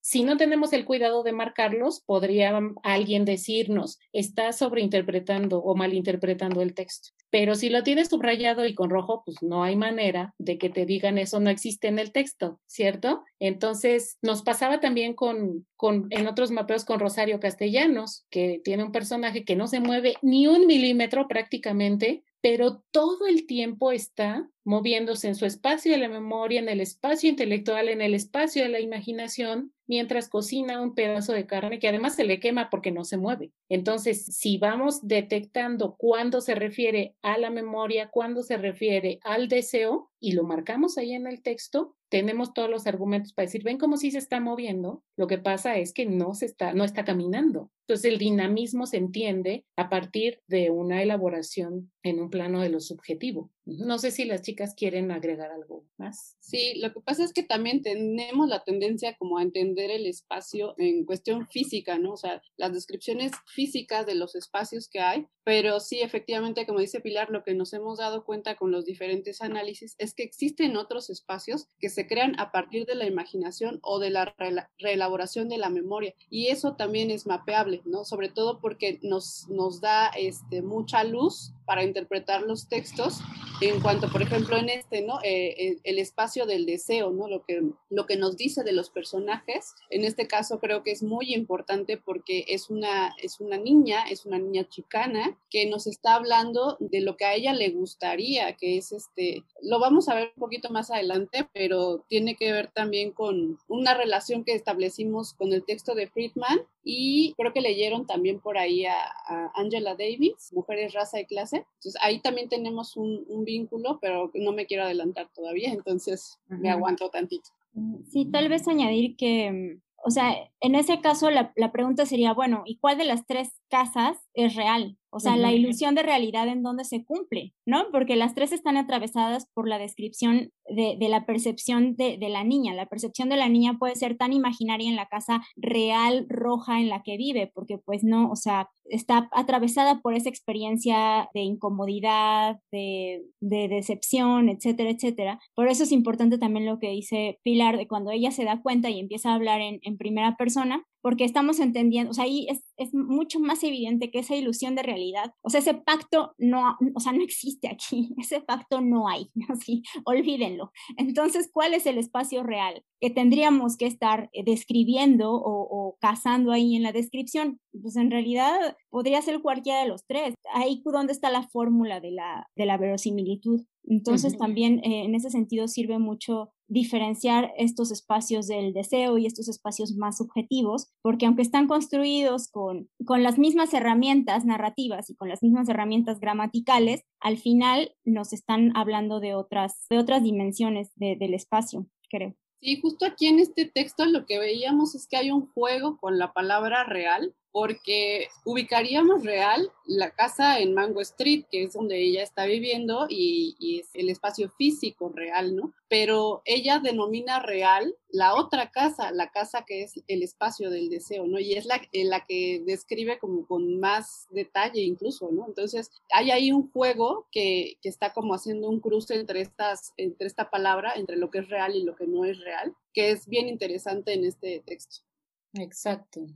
Si no tenemos el cuidado de marcarlos, podría alguien decirnos, está sobreinterpretando o malinterpretando el texto. Pero si lo tienes subrayado y con rojo, pues no hay manera de que te digan eso no existe en el texto, ¿cierto? Entonces, nos pasaba también con, con, en otros mapeos con Rosario Castellanos, que tiene un personaje que no se mueve ni un milímetro prácticamente, pero todo el tiempo está moviéndose en su espacio de la memoria, en el espacio intelectual, en el espacio de la imaginación, mientras cocina un pedazo de carne que además se le quema porque no se mueve. Entonces, si vamos detectando cuándo se refiere a la memoria, cuándo se refiere al deseo y lo marcamos ahí en el texto, tenemos todos los argumentos para decir, ven cómo sí se está moviendo, lo que pasa es que no se está, no está caminando. Entonces el dinamismo se entiende a partir de una elaboración en un plano de lo subjetivo. No sé si las chicas quieren agregar algo más. Sí, lo que pasa es que también tenemos la tendencia como a entender el espacio en cuestión física, ¿no? O sea, las descripciones físicas de los espacios que hay, pero sí, efectivamente, como dice Pilar, lo que nos hemos dado cuenta con los diferentes análisis es que existen otros espacios que se crean a partir de la imaginación o de la reelaboración de la memoria y eso también es mapeable, ¿no? Sobre todo porque nos, nos da este, mucha luz para interpretar los textos en cuanto, por ejemplo, en este, ¿no? Eh, eh, el espacio del deseo, ¿no? Lo que, lo que nos dice de los personajes. En este caso creo que es muy importante porque es una, es una niña, es una niña chicana que nos está hablando de lo que a ella le gustaría, que es este, lo vamos a ver un poquito más adelante, pero tiene que ver también con una relación que establecimos con el texto de Friedman y creo que leyeron también por ahí a, Angela Davis, Mujeres, Raza y Clase. Entonces ahí también tenemos un, un vínculo, pero no me quiero adelantar todavía, entonces me aguanto tantito. Sí, tal vez añadir que, o sea, en ese caso la, la pregunta sería, bueno, ¿y cuál de las tres casas es real? O sea, la ilusión de realidad en donde se cumple, ¿no? Porque las tres están atravesadas por la descripción de, la percepción de, la niña. La percepción de la niña puede ser tan imaginaria en la casa real, roja en la que vive, porque pues no, o sea, está atravesada por esa experiencia de incomodidad, de, decepción, etcétera, etcétera. Por eso es importante también lo que dice Pilar, de cuando ella se da cuenta y empieza a hablar en, en primera persona, porque estamos entendiendo, o sea, ahí es, es, mucho más evidente que esa ilusión de realidad, o sea, ese pacto no, o sea, no existe aquí, <laughs> ese pacto no hay, <laughs> así, olvídenlo. Entonces, ¿cuál es el espacio real que tendríamos que estar eh, describiendo o, o cazando ahí en la descripción? Pues en realidad podría ser cualquiera de los tres. Ahí donde está la fórmula de la, de la verosimilitud. Entonces, también eh, en ese sentido sirve mucho diferenciar estos espacios del deseo y estos espacios más subjetivos, porque aunque están construidos con, con las mismas herramientas narrativas y con las mismas herramientas gramaticales, al final nos están hablando de otras, de otras dimensiones del espacio, creo. Sí, justo aquí en este texto lo que veíamos es que hay un juego con la palabra real porque ubicaríamos real la casa en Mango Street, que es donde ella está viviendo y, es el espacio físico real, ¿no? Pero ella denomina real la otra casa, la casa que es el espacio del deseo, ¿no? Y es la, la que describe como con más detalle incluso, ¿no? Entonces, hay ahí un juego que, que está como haciendo un cruce entre, estas, entre esta palabra, entre lo que es real y lo que no es real, que es bien interesante en este texto. Exacto.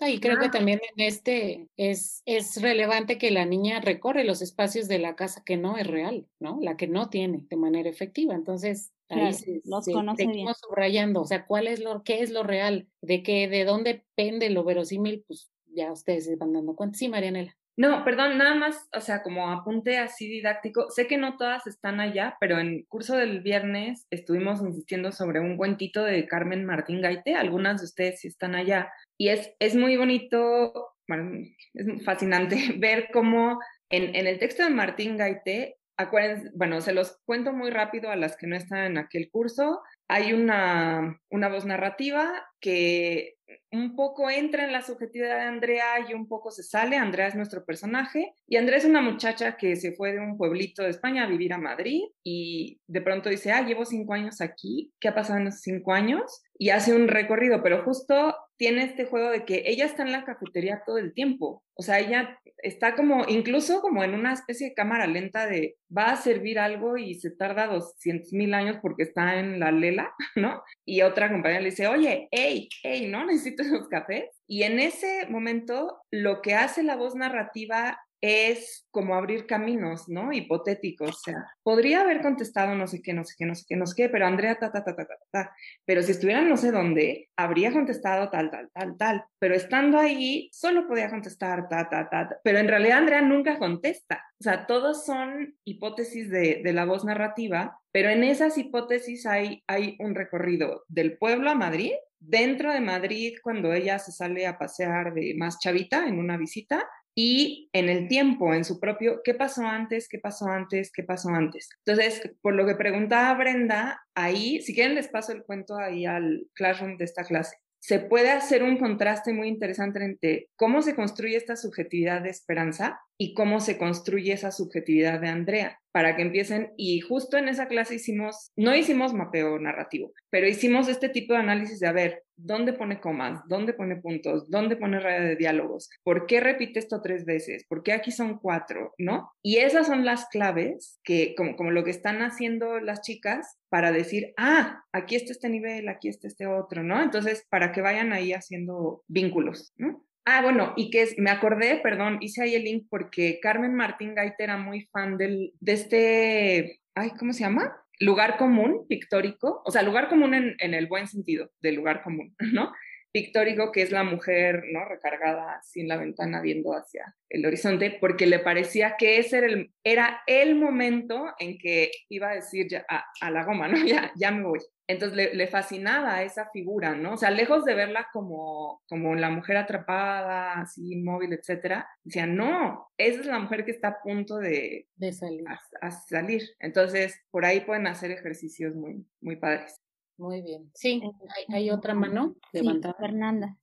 Y creo que ah. también en este es, es relevante que la niña recorre los espacios de la casa que no es real, ¿no? La que no tiene de manera efectiva. Entonces, ahí los conoce subrayando, o sea, cuál es lo, qué es lo real, de qué, de dónde pende lo verosímil, pues ya ustedes se van dando cuenta. Sí, Marianela. No, perdón, nada más, o sea, como apunte así didáctico, sé que no todas están allá, pero en curso del viernes estuvimos insistiendo sobre un cuentito de Carmen Martín Gaite, algunas de ustedes sí están allá, y es, es muy bonito, bueno, es fascinante <laughs> ver cómo en, en el texto de Martín Gaite, acuérdense, bueno, se los cuento muy rápido a las que no están en aquel curso, hay una, una voz narrativa que un poco entra en la subjetividad de Andrea y un poco se sale. Andrea es nuestro personaje y Andrea es una muchacha que se fue de un pueblito de España a vivir a Madrid y de pronto dice, ah, llevo cinco años aquí, ¿qué ha pasado en esos cinco años? Y hace un recorrido, pero justo tiene este juego de que ella está en la cafetería todo el tiempo. O sea, ella está como, incluso como en una especie de cámara lenta de va a servir algo y se tarda 200 mil años porque está en la lela, <laughs> ¿no? Y otra compañera le dice, oye, hey, hey, ¿no? Necesito esos cafés. Y en ese momento, lo que hace la voz narrativa es como abrir caminos, ¿no? Hipotéticos. O sea, podría haber contestado no sé qué, no sé qué, no sé qué, no sé qué, pero Andrea, ta, ta, ta, ta, ta, ta. Pero si estuviera no sé dónde, habría contestado tal, tal, tal, tal. Pero estando ahí, solo podía contestar ta, ta, ta, ta. Pero en realidad Andrea nunca contesta. O sea, todos son hipótesis de, de la voz narrativa, pero en esas hipótesis hay, hay un recorrido del pueblo a Madrid, dentro de Madrid cuando ella se sale a pasear de más chavita en una visita y en el tiempo, en su propio, ¿qué pasó antes? ¿Qué pasó antes? ¿Qué pasó antes? Entonces, por lo que preguntaba Brenda, ahí, si quieren les paso el cuento ahí al classroom de esta clase. Se puede hacer un contraste muy interesante entre cómo se construye esta subjetividad de esperanza y cómo se construye esa subjetividad de Andrea para que empiecen y justo en esa clase hicimos, no hicimos mapeo narrativo, pero hicimos este tipo de análisis de a ver, ¿dónde pone comas? ¿Dónde pone puntos? ¿Dónde pone raya de diálogos? ¿Por qué repite esto tres veces? ¿Por qué aquí son cuatro? ¿No? Y esas son las claves que, como, como lo que están haciendo las chicas para decir, ah, aquí está este nivel, aquí está este otro, ¿no? Entonces, para que vayan ahí haciendo vínculos, ¿no? Ah, bueno, y que me acordé, perdón, hice ahí el link porque Carmen Martín Gaite era muy fan del, de este, ay, ¿cómo se llama? Lugar común pictórico, o sea, lugar común en, en el buen sentido de lugar común, <laughs> ¿no? Pictórico que es la mujer, ¿no? Recargada sin la ventana viendo hacia el horizonte, porque le parecía que ese era el, era el momento en que iba a decir ya a, la goma, ¿no? <laughs> Ya, ya me voy. Entonces le, fascinaba esa figura, ¿no? O sea, lejos de verla como, como la mujer atrapada, así inmóvil, etcétera, decía, no, esa es la mujer que está a punto de, de salir. A, salir. Entonces, por ahí pueden hacer ejercicios muy, muy padres. Muy bien. Sí, hay, hay otra mano levantada. Sí, Fernanda.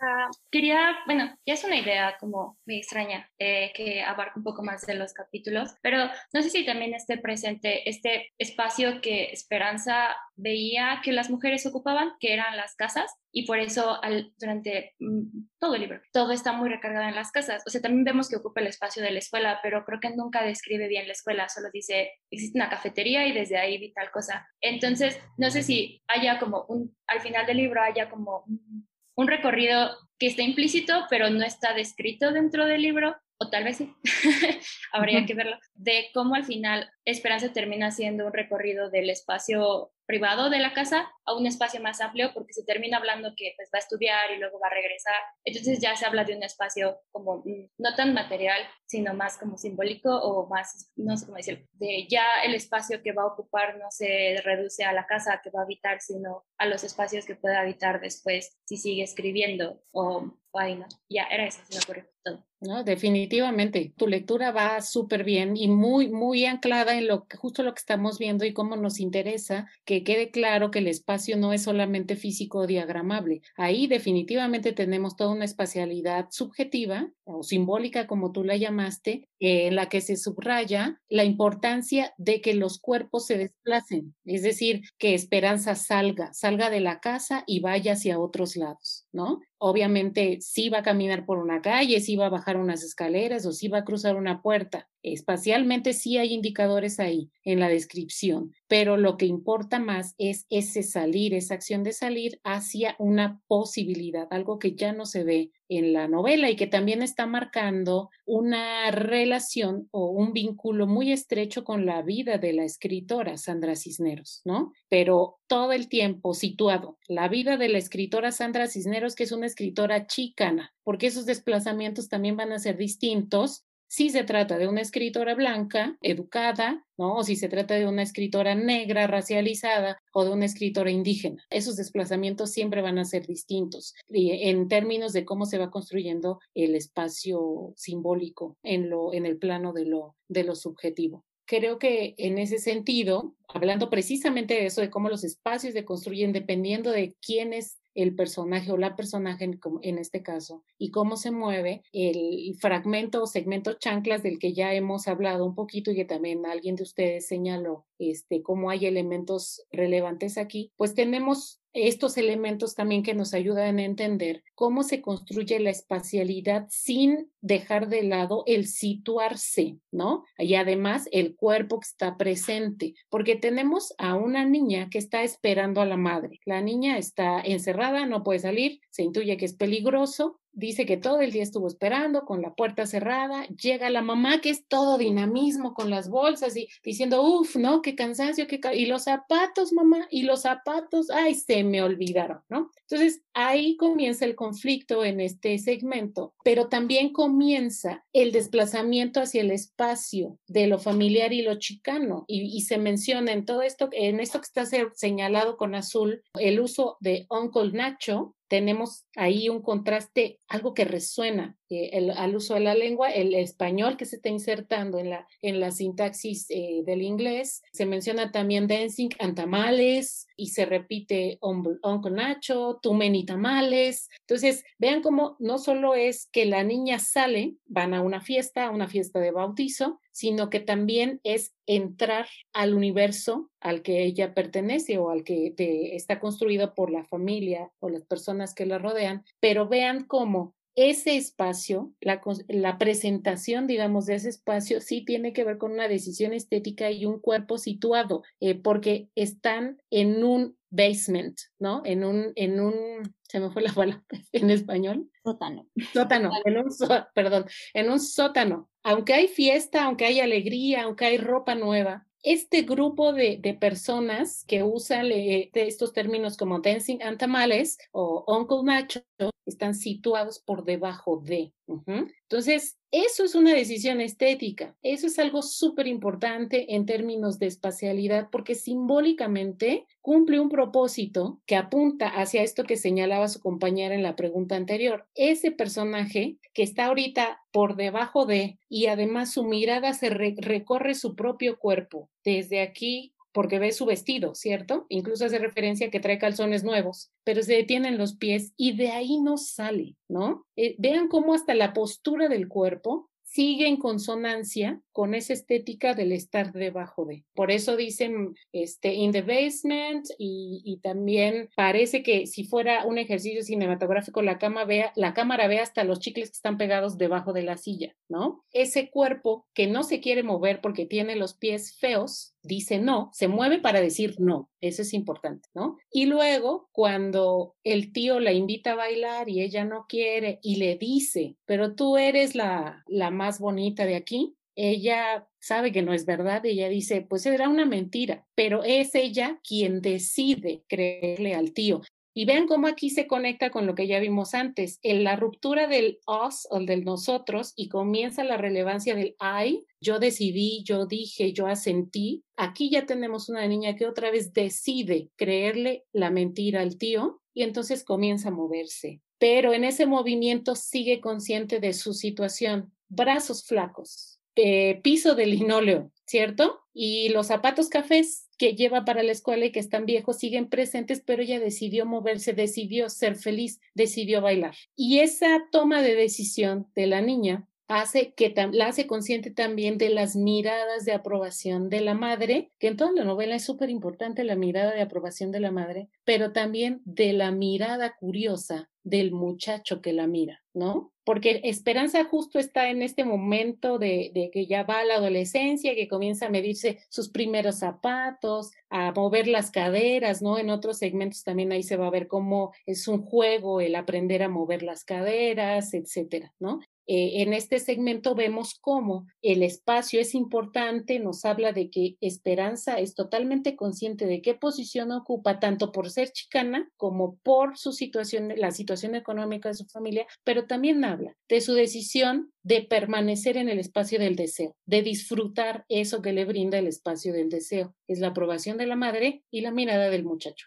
Ah, quería, bueno, ya es una idea como me extraña, eh, que abarca un poco más de los capítulos, pero no sé si también esté presente este espacio que Esperanza veía que las mujeres ocupaban, que eran las casas, y por eso al, durante mm, todo el libro, todo está muy recargado en las casas. O sea, también vemos que ocupa el espacio de la escuela, pero creo que nunca describe bien la escuela, solo dice, existe una cafetería y desde ahí vi tal cosa. Entonces, no sé si haya como un, al final del libro haya como un recorrido que está implícito, pero no está descrito dentro del libro, o tal vez sí, <laughs> habría que verlo, de cómo al final Esperanza termina siendo un recorrido del espacio privado de la casa a un espacio más amplio porque se termina hablando que pues, va a estudiar y luego va a regresar. Entonces ya se habla de un espacio como mm, no tan material, sino más como simbólico o más, no sé cómo decirlo, de ya el espacio que va a ocupar no se reduce a la casa que va a habitar, sino a los espacios que puede habitar después si sigue escribiendo o, ahí no. Ya era eso, se me ocurrió todo. No, definitivamente. Tu lectura va súper bien y muy, muy anclada justo lo que estamos viendo y cómo nos interesa que quede claro que el espacio no es solamente físico o diagramable. Ahí definitivamente tenemos toda una espacialidad subjetiva o simbólica, como tú la llamaste, en la que se subraya la importancia de que los cuerpos se desplacen, es decir, que Esperanza salga, salga de la casa y vaya hacia otros lados, ¿no? Obviamente sí va a caminar por una calle, sí va a bajar unas escaleras o sí va a cruzar una puerta. Espacialmente sí hay indicadores ahí en la descripción, pero lo que importa más es ese salir, esa acción de salir hacia una posibilidad, algo que ya no se ve en la novela y que también está marcando una relación o un vínculo muy estrecho con la vida de la escritora Sandra Cisneros, ¿no? Pero todo el tiempo situado, la vida de la escritora Sandra Cisneros, que es una escritora chicana, porque esos desplazamientos también van a ser distintos si se trata de una escritora blanca, educada, ¿no? O si se trata de una escritora negra, racializada, o de una escritora indígena. Esos desplazamientos siempre van a ser distintos en términos de cómo se va construyendo el espacio simbólico en, lo, en el plano de lo, de lo subjetivo creo que en ese sentido, hablando precisamente de eso, de cómo los espacios se construyen dependiendo de quién es el personaje o la personaje en, este caso y cómo se mueve el fragmento o segmento chanclas del que ya hemos hablado un poquito y que también alguien de ustedes señaló este cómo hay elementos relevantes aquí pues tenemos estos elementos también que nos ayudan a entender cómo se construye la espacialidad sin dejar de lado el situarse, ¿no? Y además el cuerpo que está presente, porque tenemos a una niña que está esperando a la madre. La niña está encerrada, no puede salir, se intuye que es peligroso, dice que todo el día estuvo esperando con la puerta cerrada, llega la mamá que es todo dinamismo con las bolsas y diciendo, uff, ¿no? Qué cansancio, qué... y los zapatos, mamá, y los zapatos, ay, se me olvidaron, ¿no? Entonces ahí comienza el conflicto en este segmento, pero también comienza el desplazamiento hacia el espacio de lo familiar y lo chicano y, y se menciona en todo esto, en esto que está señalado con azul, el uso de Uncle Nacho, tenemos ahí un contraste, algo que resuena eh, al uso de la lengua, el español que se está insertando en la, en la sintaxis eh, del inglés. Se menciona también dancing and tamales y se repite Uncle Nacho, too many tamales. Entonces, vean cómo no solo es que la niña sale, van a una fiesta, a una fiesta de bautizo, sino que también es entrar al universo al que ella pertenece o al que está construido por la familia o las personas que la rodean, pero vean cómo ese espacio, la, la, presentación, digamos, de ese espacio sí tiene que ver con una decisión estética y un cuerpo situado, eh, porque están en un basement, ¿no? En un, en un, se me fue la <laughs> palabra en español. Sótano. Sótano, en un, perdón, en un sótano. Aunque hay fiesta, aunque hay alegría, aunque hay ropa nueva, este grupo de, de personas que usan eh, estos términos como dancing and tamales o uncle Nacho están situados por debajo de. Entonces, eso es una decisión estética. Eso es algo súper importante en términos de espacialidad porque simbólicamente cumple un propósito que apunta hacia esto que señalaba su compañera en la pregunta anterior. Ese personaje que está ahorita por debajo de y además su mirada se recorre su propio cuerpo desde aquí porque ve su vestido, ¿cierto? Incluso hace referencia que trae calzones nuevos, pero se detiene en los pies y de ahí no sale, ¿no? Eh, vean cómo hasta la postura del cuerpo sigue en consonancia con esa estética del estar debajo de. Por eso dicen este in the basement y, también parece que si fuera un ejercicio cinematográfico la, cama vea, la cámara ve hasta los chicles que están pegados debajo de la silla, ¿no? Ese cuerpo que no se quiere mover porque tiene los pies feos, dice no, se mueve para decir no, eso es importante, ¿no? Y luego cuando el tío la invita a bailar y ella no quiere y le dice, pero tú eres la, la más bonita de aquí, ella sabe que no es verdad, ella dice, pues era una mentira, pero es ella quien decide creerle al tío. Y vean cómo aquí se conecta con lo que ya vimos antes, en la ruptura del us o del nosotros y comienza la relevancia del I, yo decidí, yo dije, yo asentí. Aquí ya tenemos una niña que otra vez decide creerle la mentira al tío y entonces comienza a moverse. Pero en ese movimiento sigue consciente de su situación. Brazos flacos, eh, piso de linóleo, ¿cierto? Y los zapatos cafés que lleva para la escuela y que están viejos siguen presentes, pero ella decidió moverse, decidió ser feliz, decidió bailar. Y esa toma de decisión de la niña hace que la hace consciente también de las miradas de aprobación de la madre, que en toda la novela es súper importante la mirada de aprobación de la madre, pero también de la mirada curiosa del muchacho que la mira, ¿no? porque Esperanza justo está en este momento de, de que ya va a la adolescencia, que comienza a medirse sus primeros zapatos, a mover las caderas, ¿no? En otros segmentos también ahí se va a ver cómo es un juego el aprender a mover las caderas, etcétera, ¿no? Eh, en este segmento vemos cómo el espacio es importante, nos habla de que Esperanza es totalmente consciente de qué posición ocupa, tanto por ser chicana como por su situación, la situación económica de su familia, pero también habla de su decisión de permanecer en el espacio del deseo, de disfrutar eso que le brinda el espacio del deseo. Es la aprobación de la madre y la mirada del muchacho.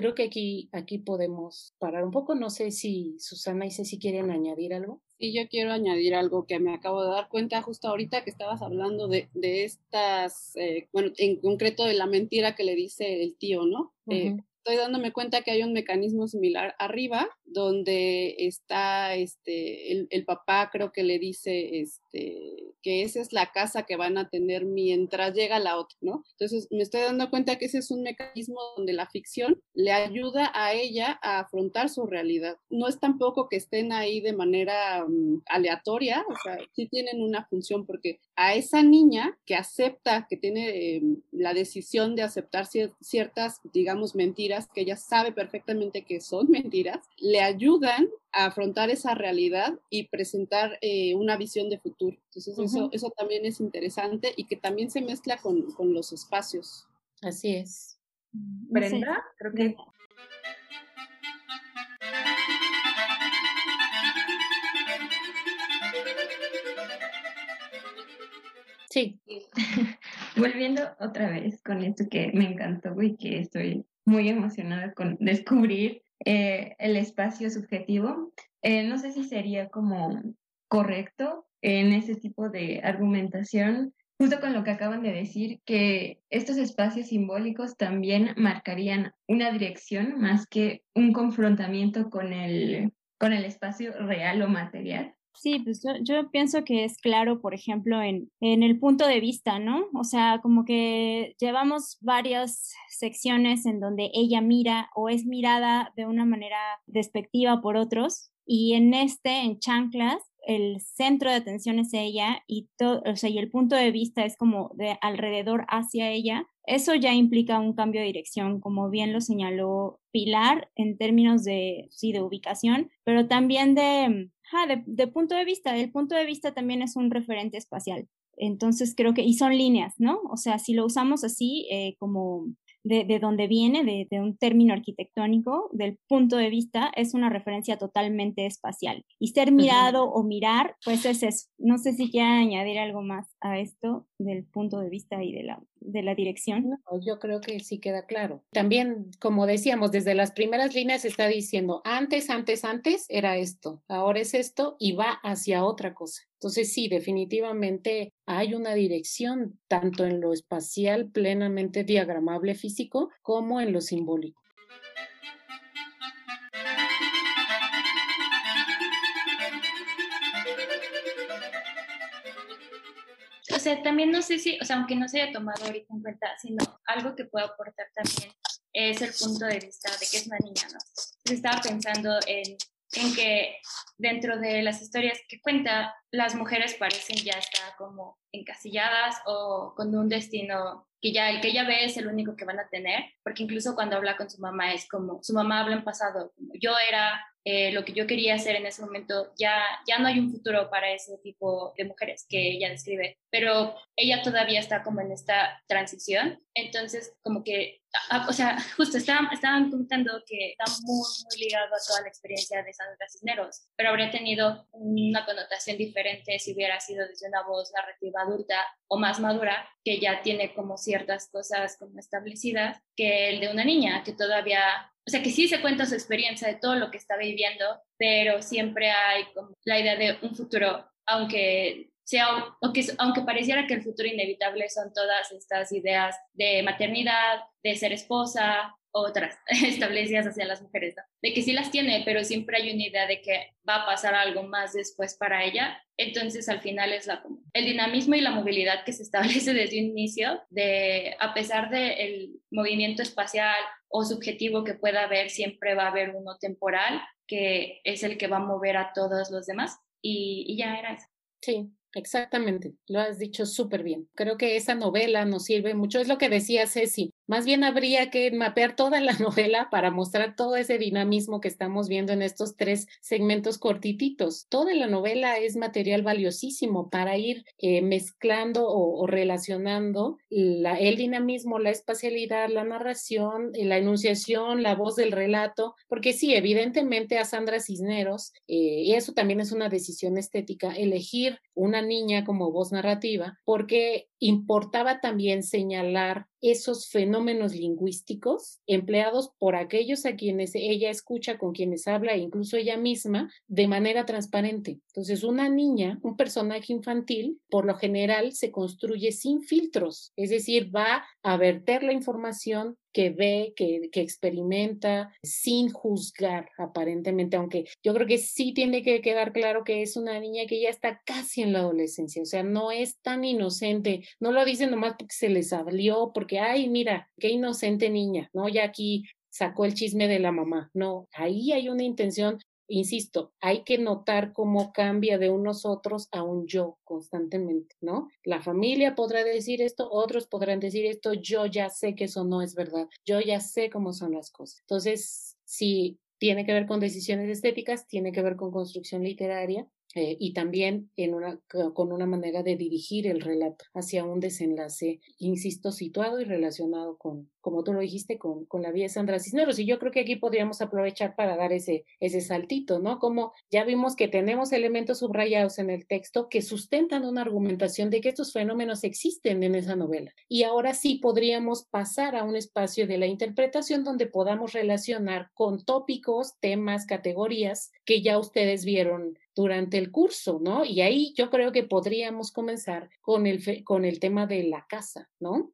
Creo que aquí, aquí podemos parar un poco. No sé si Susana y Ceci quieren añadir algo. Y yo quiero añadir algo que me acabo de dar cuenta justo ahorita que estabas hablando de, de estas, eh, bueno, en concreto de la mentira que le dice el tío, ¿no? Eh, estoy dándome cuenta que hay un mecanismo similar arriba, donde está este, el, el, papá creo que le dice este, que esa es la casa que van a tener mientras llega la otra, ¿no? Entonces me estoy dando cuenta que ese es un mecanismo donde la ficción le ayuda a ella a afrontar su realidad. No es tampoco que estén ahí de manera um, aleatoria, o sea, sí tienen una función porque a esa niña que acepta, que tiene eh, la decisión de aceptar ciertas, digamos, mentiras que ella sabe perfectamente que son mentiras, le ayudan a afrontar esa realidad y presentar eh, una visión de futuro. Entonces eso, eso también es interesante y que también se mezcla con, con los espacios. Así es. Mm, Brenda, creo que... Sí. <laughs> Volviendo otra vez con esto que me encantó y que estoy muy emocionada con descubrir eh, el espacio subjetivo. Eh, no sé si sería como correcto en ese tipo de argumentación, justo con lo que acaban de decir, que estos espacios simbólicos también marcarían una dirección más que un confrontamiento con el, con el espacio real o material. Sí, pues yo, pienso que es claro, por ejemplo, en, en el punto de vista, ¿no? O sea, como que llevamos varias secciones en donde ella mira o es mirada de una manera despectiva por otros y en este, en Chanclas, el centro de atención es ella y todo, o sea, y el punto de vista es como de alrededor hacia ella. Eso ya implica un cambio de dirección, como bien lo señaló Pilar en términos de sí de ubicación, pero también de de, punto de vista, el punto de vista también es un referente espacial. Entonces creo que, y son líneas, ¿no? O sea, si lo usamos así, eh, como de, de dónde viene, de, de, un término arquitectónico, del punto de vista, es una referencia totalmente espacial. Y ser mirado o mirar, pues es eso. No sé si quieren añadir algo más a esto del punto de vista y de la, de la dirección. Yo creo que sí queda claro. También, como decíamos, desde las primeras líneas está diciendo, antes, antes, antes era esto, ahora es esto y va hacia otra cosa. Entonces, sí, definitivamente hay una dirección tanto en lo espacial plenamente diagramable físico como en lo simbólico. Sea, también no sé si, o sea, aunque no se haya tomado ahorita en cuenta, sino algo que puedo aportar también es el punto de vista de que es una niña, ¿no? estaba pensando en en que dentro de las historias que cuenta, las mujeres parecen ya estar como encasilladas o con un destino que ya el que ella ve es el único que van a tener, porque incluso cuando habla con su mamá es como, su mamá habla en pasado, como yo era eh, lo que yo quería hacer en ese momento, ya, ya no hay un futuro para ese tipo de mujeres que ella describe, pero ella todavía está como en esta transición, entonces como que, o sea, justo estaban, estaban contando que está muy, muy ligado a toda la experiencia de Sandra Cisneros, pero habría tenido una connotación diferente si hubiera sido desde una voz narrativa adulta o más madura, que ya tiene como ciertas cosas como establecidas, que el de una niña que todavía o sea, que sí se cuenta su experiencia de todo lo que está viviendo, pero siempre hay como la idea de un futuro, aunque sea, aunque, aunque pareciera que el futuro inevitable son todas estas ideas de maternidad, de ser esposa, otras <laughs> establecidas hacia las mujeres, de que sí las tiene, pero siempre hay una idea de que va a pasar algo más después para ella. Entonces, al final es la, el dinamismo y la movilidad que se <laughs> establece desde un inicio, de, a pesar del movimiento espacial o subjetivo que pueda haber, siempre va a haber uno temporal que es el que va a mover a todos los demás. Y, y ya era eso. Sí, Exactamente, lo has dicho súper bien. Creo que esa novela nos sirve mucho, es lo que decía Ceci, más bien habría que mapear toda la <laughs> novela para mostrar todo ese dinamismo que estamos viendo en estos tres segmentos cortititos. Toda la novela es material valiosísimo para ir eh, mezclando o, relacionando el dinamismo, la espacialidad, la narración, la enunciación, la voz del relato, porque sí, evidentemente a Sandra Cisneros, eh, y eso también es una decisión estética, elegir una niña como voz narrativa, porque importaba también señalar esos fenómenos lingüísticos empleados por aquellos a quienes ella escucha, con quienes habla e incluso ella misma de manera transparente. Entonces, una niña, un personaje infantil, por lo general se construye sin filtros, es decir, va a verter la información que ve, que, que, experimenta, sin juzgar aparentemente, aunque yo creo que sí tiene que quedar claro que es una niña que ya está casi en la adolescencia, o sea, no es tan inocente, no lo dicen nomás porque se les salió, porque, ay, mira, qué inocente niña, ¿no? Ya aquí sacó el chisme de la mamá, no, ahí hay una intención insisto, hay que notar cómo cambia de unos otros a un yo constantemente, ¿no? La familia podrá decir esto, otros podrán decir esto, yo ya sé que eso no es verdad, yo ya sé cómo son las cosas. Entonces, si tiene que ver con decisiones estéticas, tiene que ver con construcción literaria, eh, y también en una, con una manera de dirigir el relato hacia un desenlace, insisto, situado y relacionado con, como tú lo dijiste, con, con la vía de Sandra Cisneros. Y yo creo que aquí podríamos aprovechar para dar ese, ese saltito, ¿no? Como ya vimos que tenemos elementos subrayados en el texto que sustentan una argumentación de que estos fenómenos existen en esa novela. Y ahora sí podríamos pasar a un espacio de la interpretación donde podamos relacionar con tópicos, temas, categorías que ya ustedes vieron durante el curso, ¿no? Y ahí yo creo que podríamos comenzar con el, con el tema de la casa, ¿no?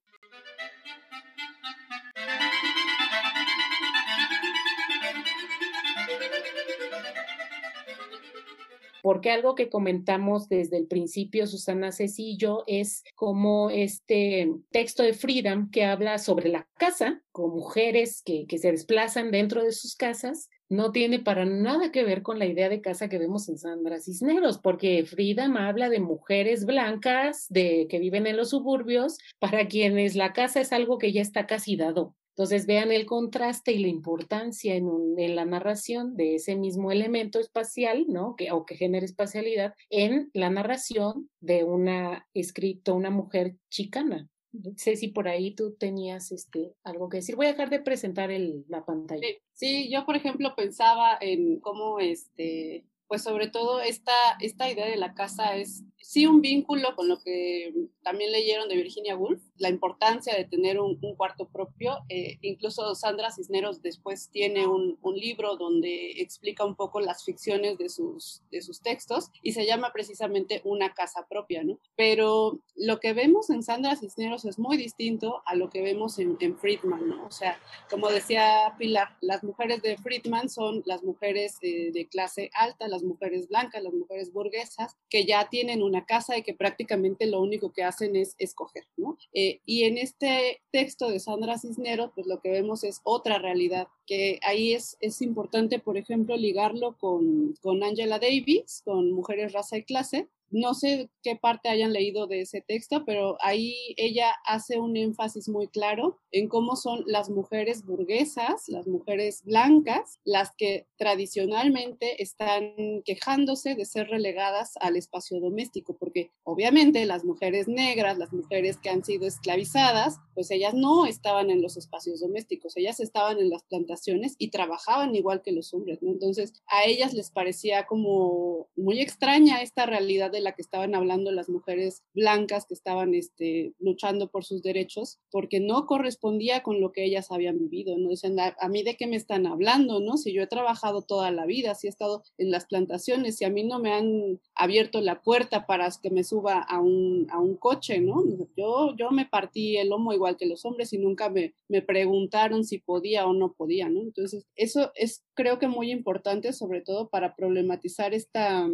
porque algo que comentamos desde el principio, Susana Ceci y yo, es como este texto de Freedom que habla sobre la casa, con mujeres que, que se desplazan dentro de sus casas, no tiene para nada que ver con la idea de casa que vemos en Sandra Cisneros, porque Frida habla de mujeres blancas de que viven en los suburbios, para quienes la casa es algo que ya está casi dado. Entonces vean el contraste y la importancia en, en la narración de ese mismo elemento espacial, ¿no? Que, o que genera espacialidad en la narración de una escrito, una mujer chicana. Sé si por ahí tú tenías este, algo que decir. Voy a dejar de presentar el, la pantalla. Sí, yo por ejemplo pensaba en cómo este, pues sobre todo esta, esta idea de la casa es sí un vínculo con lo que también leyeron de Virginia Woolf, la importancia de tener un, cuarto propio. Eh, incluso Sandra Cisneros después tiene un, libro donde explica un poco las ficciones de sus, de sus textos y se llama precisamente Una casa propia, ¿no? Pero lo que vemos en Sandra Cisneros es muy distinto a lo que vemos en, Friedman, ¿no? O sea, como decía Pilar, las mujeres de Friedman son las mujeres eh, de clase alta, las mujeres blancas, las mujeres burguesas, que ya tienen una casa y que prácticamente lo único que hacen es escoger, ¿no? Eh, y en este texto de Sandra Cisneros, pues lo que vemos es otra realidad, que ahí es, es importante, por ejemplo, ligarlo con, con Angela Davis, con Mujeres, Raza y Clase, no sé qué parte hayan leído de ese texto, pero ahí ella hace un énfasis muy claro en cómo son las mujeres burguesas, las mujeres blancas, las que tradicionalmente están quejándose de ser relegadas al espacio doméstico, porque obviamente las mujeres negras, las mujeres que han sido esclavizadas, pues ellas no estaban en los espacios domésticos, ellas estaban en las plantaciones y trabajaban igual que los hombres, ¿no? Entonces a ellas les parecía como muy extraña esta realidad de la que estaban hablando las mujeres blancas que estaban este, luchando por sus derechos, porque no correspondía con lo que ellas habían vivido, ¿no? Dicen, a, mí de qué me están hablando, ¿no? Si yo he trabajado toda la vida, si he estado en las plantaciones, si a mí no me han abierto la puerta para que me suba a un, a un coche, ¿no? Yo, yo me partí el lomo igual que los hombres y nunca me, me preguntaron si podía o no podía, ¿no? Entonces, eso es creo que muy importante, sobre todo para problematizar esta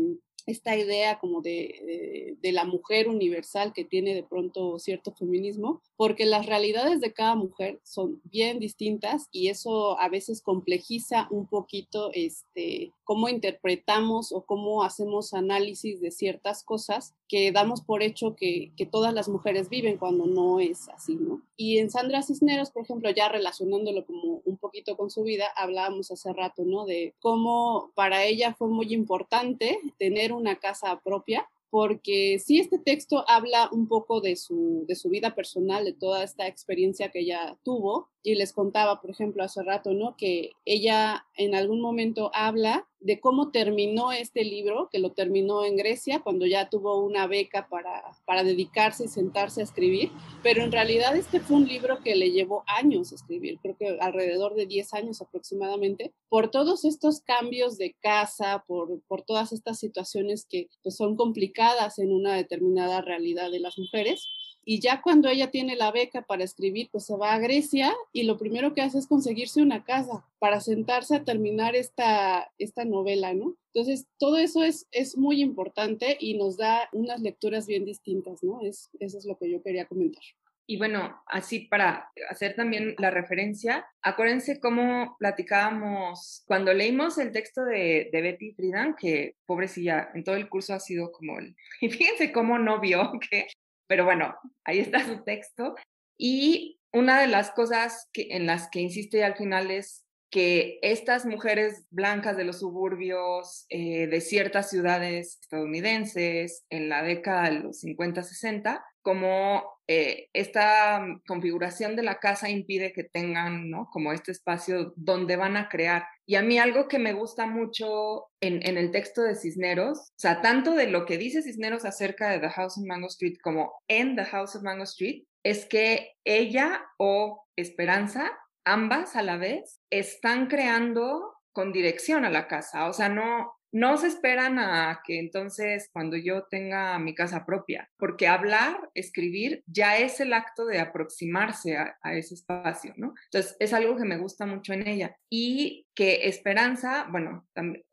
esta idea como de, de, la mujer universal que tiene de pronto cierto feminismo, porque las realidades de cada mujer son bien distintas y eso a veces complejiza un poquito este, cómo interpretamos o cómo hacemos análisis de ciertas cosas que damos por hecho que, que todas las mujeres viven cuando no es así, ¿no? Y en Sandra Cisneros, por ejemplo, ya relacionándolo como un poquito con su vida, hablábamos hace rato, ¿no? De cómo para ella fue muy importante tener una casa propia, porque sí este texto habla un poco de su, de su vida personal, de toda esta experiencia que ella tuvo, y les contaba, por ejemplo, hace rato, ¿no? Que ella en algún momento habla de cómo terminó este libro, que lo terminó en Grecia, cuando ya tuvo una beca para, para dedicarse y sentarse a escribir, pero en realidad este fue un libro que le llevó años escribir, creo que alrededor de 10 años aproximadamente, por todos estos cambios de casa, por, por todas estas situaciones que pues, son complicadas en una determinada realidad de las mujeres. Y ya cuando ella tiene la beca para escribir, pues se va a Grecia y lo primero que hace es conseguirse una casa para sentarse a terminar esta, esta novela, ¿no? Entonces, todo eso es, es muy importante y nos da unas lecturas bien distintas, ¿no? Es, eso es lo que yo quería comentar. Y bueno, así para hacer también la referencia, acuérdense cómo platicábamos cuando leímos el texto de, Betty Friedan, que pobrecilla, en todo el curso ha sido como el... <laughs> Y fíjense cómo no vio <laughs> que pero bueno, ahí está su texto. Y una de las cosas en las que insiste al final es que estas mujeres blancas de los suburbios eh, de ciertas ciudades estadounidenses en la década de los 50-60, como eh, esta configuración de la casa impide que tengan, ¿no? Como este espacio donde van a crear. Y a mí algo que me gusta mucho en, en, el texto de Cisneros, o sea, tanto de lo que dice Cisneros acerca de The House of Mango Street como en The House of Mango Street, es que ella o Esperanza ambas a la vez están creando con dirección a la casa, o sea, no, no se esperan a que entonces cuando yo tenga mi casa propia, porque hablar, escribir, ya es el acto de aproximarse a, ese espacio, ¿no? Entonces, es algo que me gusta mucho en ella. Y que Esperanza, bueno,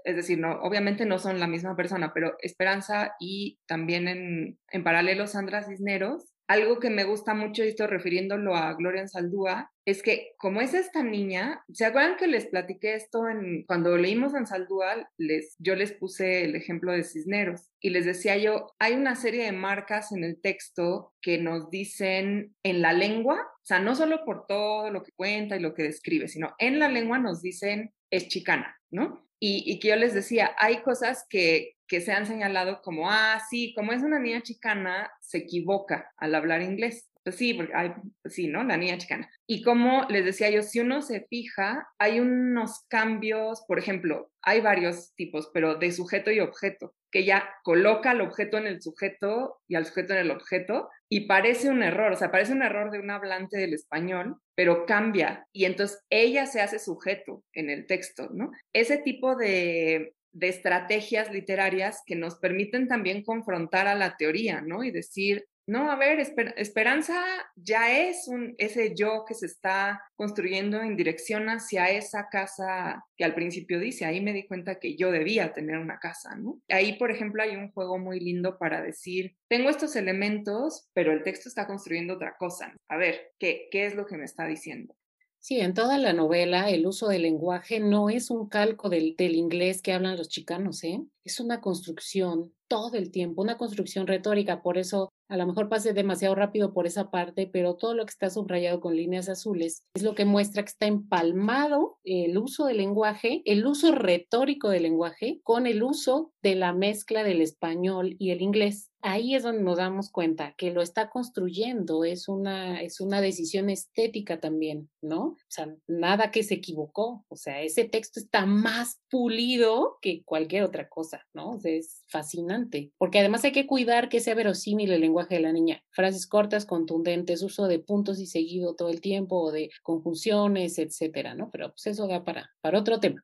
es decir, no, obviamente no son la misma persona, pero Esperanza y también en, en paralelo Sandra Cisneros algo que me gusta mucho, y esto refiriéndolo a Gloria Saldúa, es que como es esta niña, ¿se acuerdan que les platiqué esto en, cuando leímos en Saldúa? Les, yo les puse el ejemplo de Cisneros y les decía yo, hay una serie de marcas en el texto que nos dicen en la lengua, o sea, no solo por todo lo que cuenta y lo que describe, sino en la lengua nos dicen es chicana, ¿no? Y, que yo les decía, hay cosas que, que se han señalado como, ah, sí, como es una niña chicana, se equivoca al hablar inglés. Pues sí, porque hay, pues sí, ¿no? La niña chicana. Y como les decía yo, si uno se fija, hay unos cambios, por ejemplo, hay varios tipos, pero de sujeto y objeto, que ya coloca al objeto en el sujeto y al sujeto en el objeto, y parece un error, o sea, parece un error de un hablante del español, pero cambia, y entonces ella se hace sujeto en el texto, ¿no? Ese tipo de, de estrategias literarias que nos permiten también confrontar a la teoría, ¿no? Y decir, no, a ver, esperanza ya es un, ese yo que se está construyendo en dirección hacia esa casa que al principio dice, ahí me di cuenta que yo debía tener una casa, ¿no? Ahí, por ejemplo, hay un juego muy lindo para decir, tengo estos elementos, pero el texto está construyendo otra cosa. A ver, ¿qué, qué es lo que me está diciendo? Sí, en toda la novela el uso del lenguaje no es un calco del, del, inglés que hablan los chicanos, ¿eh? Es una construcción todo el tiempo, una construcción retórica. Por eso a lo mejor pase demasiado rápido por esa parte, pero todo lo que está subrayado con líneas azules es lo que muestra que está empalmado el uso del lenguaje, el uso retórico del lenguaje con el uso de la mezcla del español y el inglés. Ahí es donde nos damos cuenta que lo está construyendo, es una, es una decisión estética también, ¿no? O sea, nada que se equivocó, o sea, ese texto está más pulido que cualquier otra cosa, ¿no? O sea, es fascinante porque además hay que cuidar que sea verosímil el lenguaje de la niña. Frases cortas, contundentes, uso de puntos y seguido todo el tiempo o de conjunciones, etcétera, ¿no? Pero pues eso da para, para otro tema.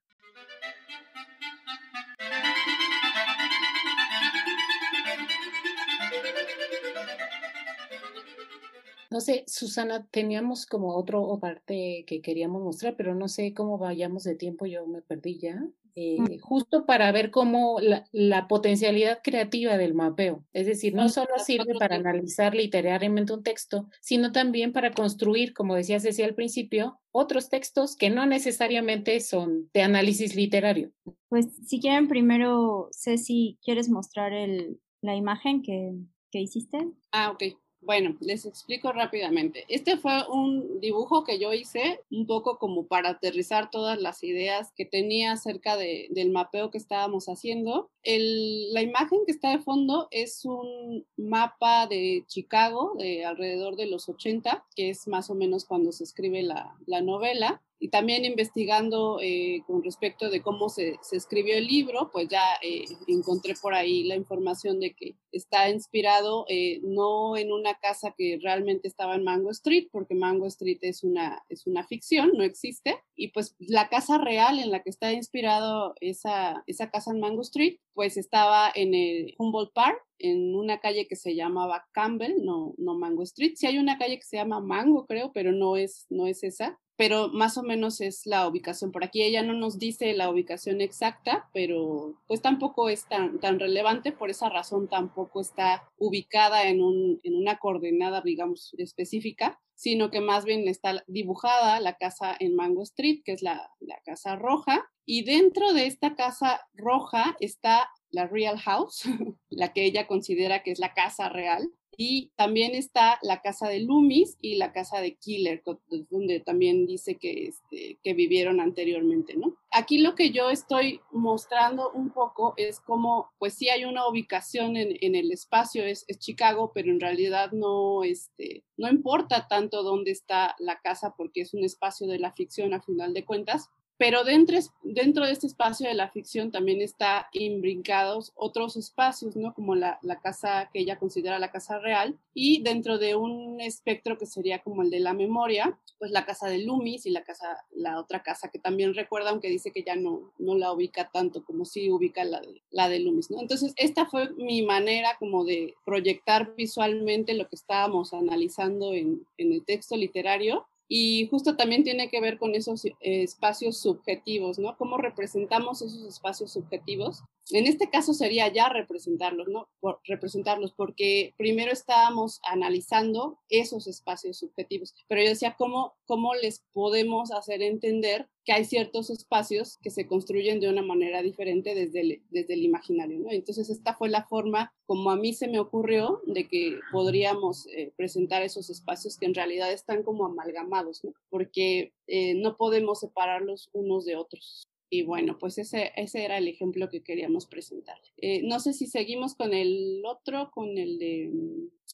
No sé, Susana, teníamos como otro parte que queríamos mostrar, pero no sé cómo vayamos de tiempo, yo me perdí ya. Eh, mm. justo para ver cómo la, potencialidad creativa del mapeo. Es decir, no solo sirve para analizar literariamente un texto, sino también para construir, como decía Ceci al principio, otros textos que no necesariamente son de análisis literario. Pues si quieren primero, Ceci, ¿quieres mostrar el, la imagen que, que hiciste? Ah, ok. Bueno, les explico rápidamente. Este fue un dibujo que yo hice un poco como para aterrizar todas las ideas que tenía acerca del mapeo que estábamos haciendo. la imagen que está de fondo es un mapa de Chicago de alrededor de los 80, que es más o menos cuando se escribe la, la novela y también investigando eh, con respecto de cómo se, se, escribió el libro, pues ya eh, encontré por ahí la información de que está inspirado eh, no en una casa que realmente estaba en Mango Street, porque Mango Street es una, es una ficción, no existe, y pues la casa real en la que está inspirado esa, esa casa en Mango Street, pues estaba en el Humboldt Park, en una calle que se llamaba Campbell, no, no Mango Street. Sí hay una calle que se llama Mango, creo, pero no es, no es esa pero más o menos es la ubicación por aquí. Ella no nos dice la ubicación exacta, pero pues tampoco es tan, tan relevante, por esa razón tampoco está ubicada en, un, en una coordenada, digamos, específica, sino que más bien está dibujada la casa en Mango Street, que es la, la casa roja, y dentro de esta casa roja está la Real House, <laughs> la que ella considera que es la casa real, y también está la casa de Loomis y la casa de Killer, donde también dice que, este, que vivieron anteriormente, ¿no? Aquí lo que yo estoy mostrando un poco es como, pues sí hay una ubicación en, el espacio, es, es, Chicago, pero en realidad no, este, no importa tanto dónde está la casa porque es un espacio de la ficción a final de cuentas, pero dentro, dentro de este espacio de la ficción también está imbrincados otros espacios, ¿no? Como la, la, casa que ella considera la casa real, y dentro de un espectro que sería como el de la memoria, pues la casa de Loomis y la casa, la otra casa que también recuerda, aunque dice que ya no, no la ubica tanto como si ubica la de, la de Loomis, ¿no? Entonces, esta fue mi manera como de proyectar visualmente lo que estábamos analizando en, en el texto literario y justo también tiene que ver con esos espacios subjetivos, ¿no? ¿Cómo representamos esos espacios subjetivos? En este caso sería ya representarlos, ¿no? Representarlos, porque primero estábamos analizando esos espacios subjetivos, pero yo decía, ¿cómo, cómo les podemos hacer entender que hay ciertos espacios que se construyen de una manera diferente desde el, desde el imaginario, ¿no? Entonces esta fue la forma como a mí se me ocurrió de que podríamos eh, presentar esos espacios que en realidad están como amalgamados, ¿no? Porque eh, no podemos separarlos unos de otros. Y bueno, pues ese, ese era el ejemplo que queríamos presentar. Eh, no sé si seguimos con el otro, con el de...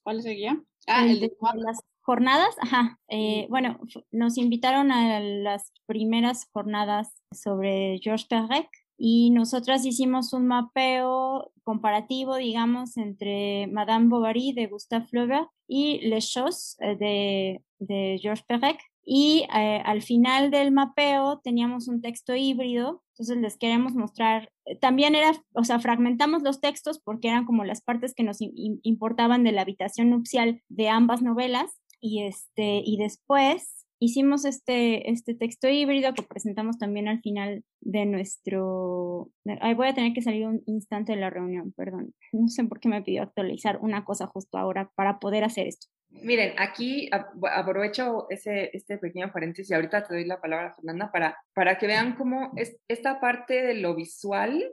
¿Cuál seguía? Ah, el, de, las jornadas, ajá. Eh, bueno, nos invitaron a las primeras jornadas sobre Georges Perec y nosotras hicimos un mapeo comparativo, digamos, entre Madame Bovary de Gustave Flaubert y Les Choses eh, de, de Georges Perec. Y eh, al final del mapeo teníamos un texto híbrido, entonces les queremos mostrar, también era, o sea, fragmentamos los textos porque eran como las partes que nos importaban de la habitación nupcial de ambas novelas y, este, y después hicimos este, este texto híbrido que presentamos también al final de nuestro... Ay, voy a tener que salir un instante de la reunión, perdón. <laughs> No sé por qué me pidió actualizar una cosa justo ahora para poder hacer esto. Miren, aquí aprovecho ese, este pequeño paréntesis y ahorita te doy la palabra, Fernanda, para, para que vean cómo es, esta parte de lo visual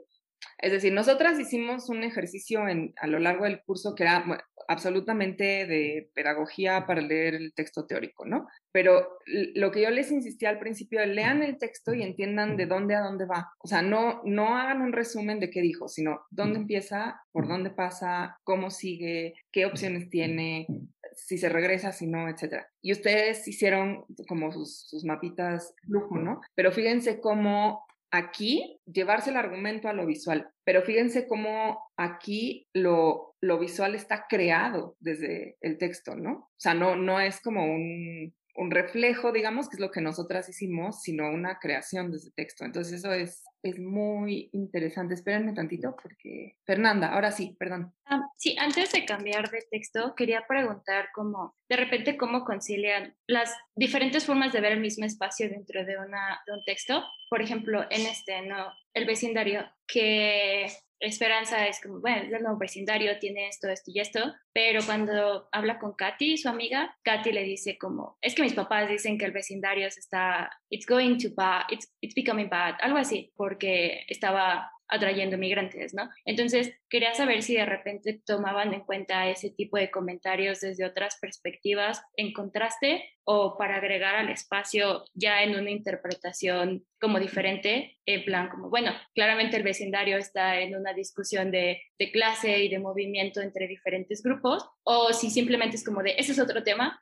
es decir, nosotras hicimos un ejercicio en, a lo largo del curso que era absolutamente de pedagogía para leer el texto teórico, ¿no? Pero lo que yo les insistí al principio, lean el texto y entiendan de dónde a dónde va. O sea, no, no hagan un resumen de qué dijo, sino dónde empieza, por dónde pasa, cómo sigue, qué opciones tiene, si se regresa, si no, etc. Y ustedes hicieron como sus, sus mapitas lujo, ¿no? Pero fíjense cómo aquí llevarse el argumento a lo visual, pero fíjense cómo aquí lo, lo visual está creado desde el texto, ¿no? O sea, no, no es como un, un reflejo, digamos, que es lo que nosotras hicimos, sino una creación de ese texto. Entonces eso es, es muy interesante. Espérenme tantito porque... Fernanda, ahora sí, perdón. Ah, sí, antes de cambiar de texto, quería preguntar cómo, de repente, cómo concilian las diferentes formas de ver el mismo espacio dentro de, una, de un texto. Por ejemplo, en este, ¿no? El vecindario, que Esperanza es como, bueno, es el nuevo vecindario, tiene esto, esto y esto, pero cuando habla con Katy, su amiga, Katy le dice como, es que mis papás dicen que el vecindario está, it's going to bad, it's, it's becoming bad, algo así, porque estaba atrayendo migrantes, ¿no? Entonces, quería saber si de repente tomaban en cuenta ese tipo de comentarios desde otras perspectivas en contraste o para agregar al espacio ya en una interpretación como diferente, en plan como, bueno, claramente el vecindario está en una discusión de, de clase y de movimiento entre diferentes grupos, o si simplemente es como de, ese es otro tema,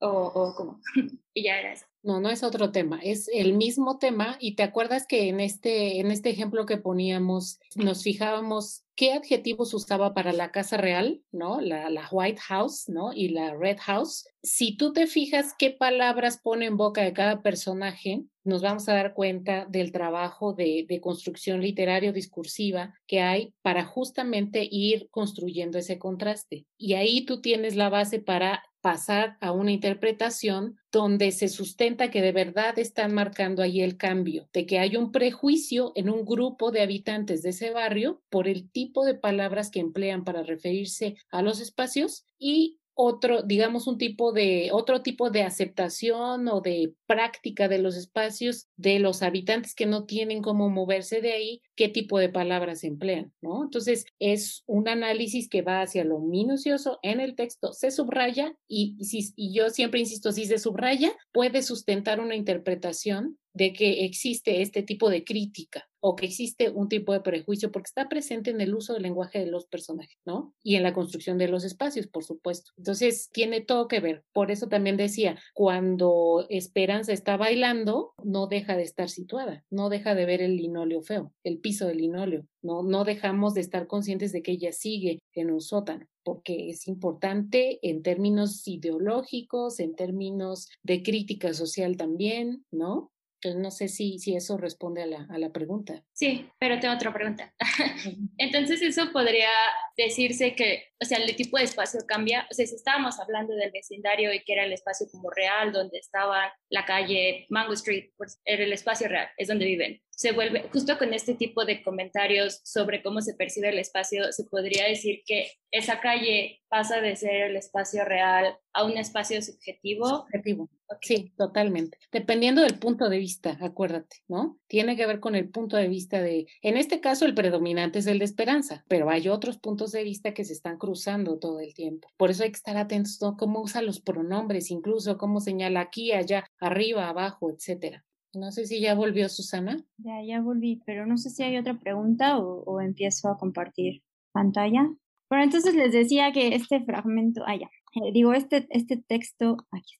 o, o como, <laughs> y ya era eso. No, no es otro tema, es el mismo tema y te acuerdas que en este, en este ejemplo que poníamos nos fijábamos qué adjetivos usaba para la casa real, ¿no? La, la, White House, ¿no? Y la Red House. Si tú te fijas qué palabras pone en boca de cada personaje, nos vamos a dar cuenta del trabajo de, de construcción literario discursiva que hay para justamente ir construyendo ese contraste. Y ahí tú tienes la base para pasar a una interpretación donde se sustenta que de verdad están marcando ahí el cambio, de que hay un prejuicio en un grupo de habitantes de ese barrio por el tipo de palabras que emplean para referirse a los espacios y otro, digamos, un tipo de, otro tipo de aceptación o de práctica de los espacios de los habitantes que no tienen cómo moverse de ahí, qué tipo de palabras emplean, ¿no? Entonces, es un análisis que va hacia lo minucioso en el texto, se subraya y, si, y yo siempre insisto, si se subraya, puede sustentar una interpretación de que existe este tipo de crítica o que existe un tipo de prejuicio porque está presente en el uso del lenguaje de los personajes, ¿no? Y en la construcción de los espacios, por supuesto. Entonces, tiene todo que ver. Por eso también decía, cuando Esperanza está bailando, no deja de estar situada, no deja de ver el linóleo feo, el piso del linóleo, no, no dejamos de estar conscientes de que ella sigue en un sótano porque es importante en términos ideológicos, en términos de crítica social también, ¿no? Entonces, no sé si, si eso responde a la, a la pregunta. Sí, pero tengo otra pregunta. <laughs> Entonces, eso podría decirse que, o sea, el tipo de espacio cambia. O sea, si estábamos hablando del vecindario y que era el espacio como real, donde estaba la calle Mango Street, pues era el espacio real, es donde viven. Se vuelve, justo con este tipo de comentarios sobre cómo se percibe el espacio, se podría decir que esa calle pasa de ser el espacio real a un espacio subjetivo. Subjetivo. Sí, totalmente. Dependiendo del punto de vista, acuérdate, ¿no? Tiene que ver con el punto de vista de, en este caso el predominante es el de esperanza, pero hay otros puntos de vista que se están cruzando todo el tiempo. Por eso hay que estar atentos a cómo usa los pronombres, incluso cómo señala aquí, allá, arriba, abajo, etcétera. No sé si ya volvió Susana. Ya, ya volví, pero no sé si hay otra pregunta o, o empiezo a compartir pantalla. Bueno, entonces les decía que este fragmento, ah, ya, eh, digo, este, este texto, aquí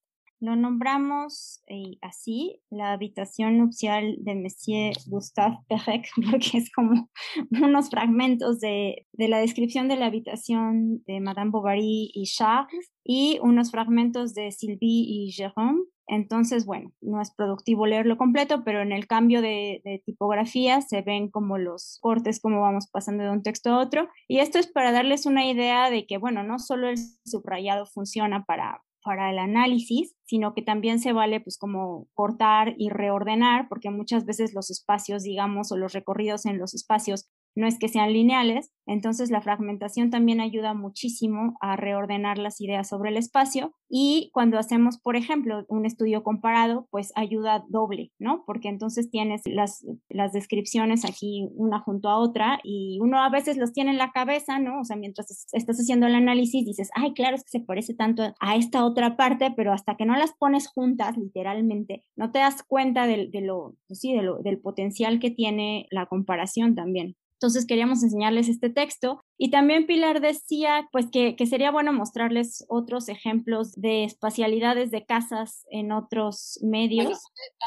lo nombramos eh, así, la habitación nupcial de Monsieur Gustave Perec, <laughs> porque es como unos fragmentos de, de, la descripción de la habitación de Madame Bovary y Charles y unos fragmentos de Sylvie y Jérôme. Entonces, bueno, no es productivo leerlo completo, pero en el cambio de, de, tipografía se ven como los cortes, como vamos pasando de un texto a otro. Y esto es para darles una idea de que, bueno, no solo el subrayado funciona para, para el análisis, sino que también se vale pues como cortar y reordenar, porque muchas veces los espacios, digamos, o los recorridos en los espacios no es que sean lineales, entonces la fragmentación también ayuda muchísimo a reordenar las ideas sobre el espacio y cuando hacemos, por ejemplo, un estudio comparado, pues ayuda doble, ¿no? Porque entonces tienes las, las descripciones aquí una junto a otra y uno a veces los tiene en la cabeza, ¿no? O sea, mientras estás haciendo el análisis dices, ay, claro, es que se parece tanto a esta otra parte, pero hasta que no las pones juntas, literalmente, no te das cuenta de, lo, pues sí, de lo, del potencial que tiene la comparación también. Entonces queríamos enseñarles este texto y también Pilar decía pues que, que, sería bueno mostrarles otros ejemplos de espacialidades de casas en otros medios. Bueno,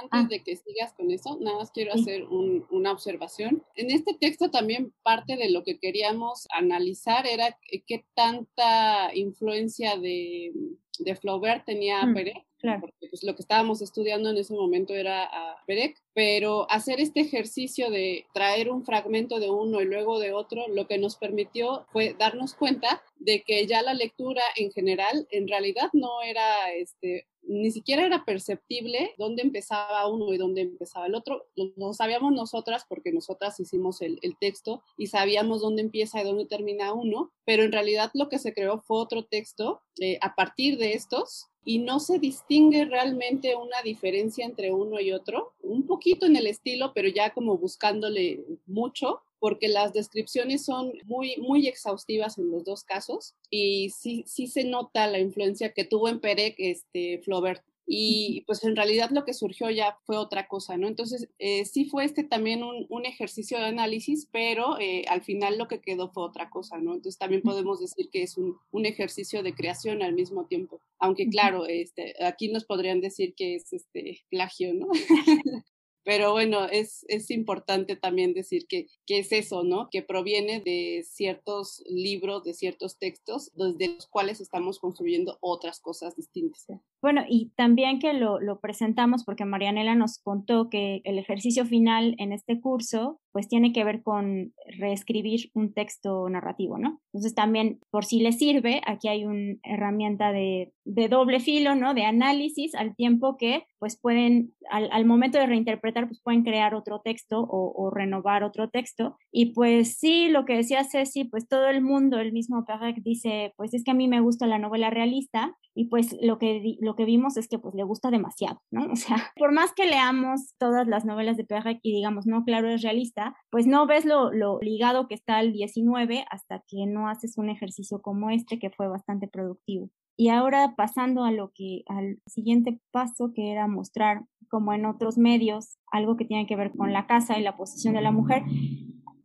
antes ah. de que sigas con eso, nada más quiero hacer una observación. En este texto también parte de lo que queríamos analizar era qué tanta influencia de, de Flaubert tenía mm. Perec Claro. Porque pues, lo que estábamos estudiando en ese momento era a Perec, pero hacer este ejercicio de traer un fragmento de uno y luego de otro, lo que nos permitió fue darnos cuenta de que ya la lectura en general en realidad no era este ni siquiera era perceptible dónde empezaba uno y dónde empezaba el otro. Lo, sabíamos nosotras porque nosotras hicimos el, texto y sabíamos dónde empieza y dónde termina uno, pero en realidad lo que se creó fue otro texto eh, a partir de estos y no se distingue realmente una diferencia entre uno y otro, un poquito en el estilo, pero ya como buscándole mucho, porque las descripciones son muy, muy exhaustivas en los dos casos y sí, sí se nota la influencia que tuvo en Perec este, Flaubert y pues en realidad lo que surgió ya fue otra cosa, ¿no? Entonces eh, sí fue este también un, un ejercicio de análisis, pero eh, al final lo que quedó fue otra cosa, ¿no? Entonces también podemos decir que es un, un ejercicio de creación al mismo tiempo, aunque claro, este, aquí nos podrían decir que es este plagio, ¿no? <laughs> Pero bueno, es, es importante también decir que, que, es eso, ¿no? Que proviene de ciertos libros, de ciertos textos, desde los cuales estamos construyendo otras cosas distintas. Bueno, y también que lo, lo presentamos porque Marianela nos contó que el ejercicio final en este curso pues tiene que ver con reescribir un texto narrativo, ¿no? Entonces también, por si les sirve, aquí hay una herramienta de, de, doble filo, ¿no? De análisis al tiempo que pues pueden, al, al momento de reinterpretar, pues pueden crear otro texto o, o, renovar otro texto. Y pues sí, lo que decía Ceci, pues todo el mundo, el mismo Perec dice, pues es que a mí me gusta la novela realista y pues lo que, lo que vimos es que pues le gusta demasiado, ¿no? O sea, <laughs> por más que leamos todas las novelas de Perec y digamos, no, claro, es realista, pues no ves lo, lo ligado que está al 19 hasta que no haces un ejercicio como este que fue bastante productivo. Y ahora pasando a lo que al siguiente paso que era mostrar como en otros medios algo que tiene que ver con la casa y la posición de la mujer,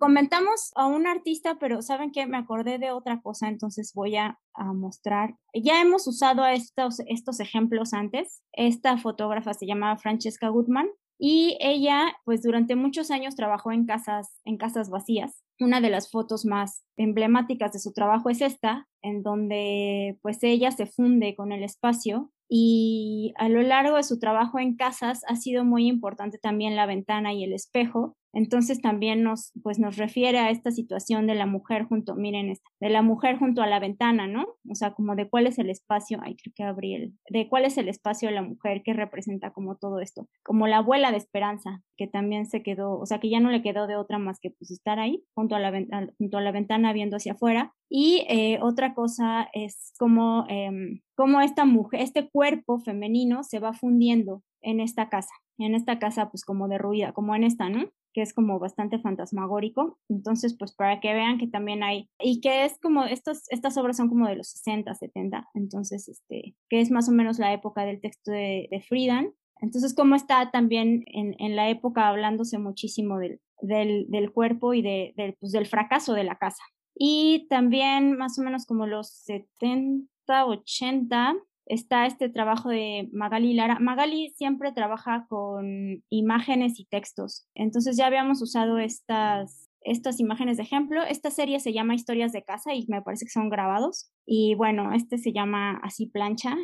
comentamos a un artista, pero saben que me acordé de otra cosa, entonces voy a, mostrar. Ya hemos usado estos, estos ejemplos antes. Esta fotógrafa se llamaba Francesca Goodman y ella, pues durante muchos años trabajó en casas, en casas vacías. Una de las fotos más emblemáticas de su trabajo es esta, en donde pues ella se funde con el espacio y a lo largo de su trabajo en casas ha sido muy importante también la ventana y el espejo entonces también nos, pues nos refiere a esta situación de la mujer junto, miren, esta, de la mujer junto a la ventana, ¿no? O sea, como de cuál es el espacio, ay, creo que abrí el, de cuál es el espacio de la mujer que representa como todo esto, como la abuela de esperanza, que también se quedó, o sea, que ya no le quedó de otra más que pues estar ahí, junto a la, junto a la ventana viendo hacia afuera. Y eh, otra cosa es como, eh, como esta mujer, este cuerpo femenino se va fundiendo en esta casa, en esta casa pues como derruida, como en esta, ¿no? Que es como bastante fantasmagórico. Entonces, pues para que vean que también hay, y que es como, estos, estas obras son como de los 60, 70, entonces, este, que es más o menos la época del texto de, de Friedan. Entonces, como está también en, en, la época hablándose muchísimo del, del, del cuerpo y de, del, pues, del fracaso de la casa. Y también más o menos como los 70, 80, está este trabajo de Magali Lara. Magali siempre trabaja con imágenes y textos. Entonces ya habíamos usado estas, estas imágenes de ejemplo. Esta serie se llama Historias de casa y me parece que son grabados. Y bueno, este se llama así plancha.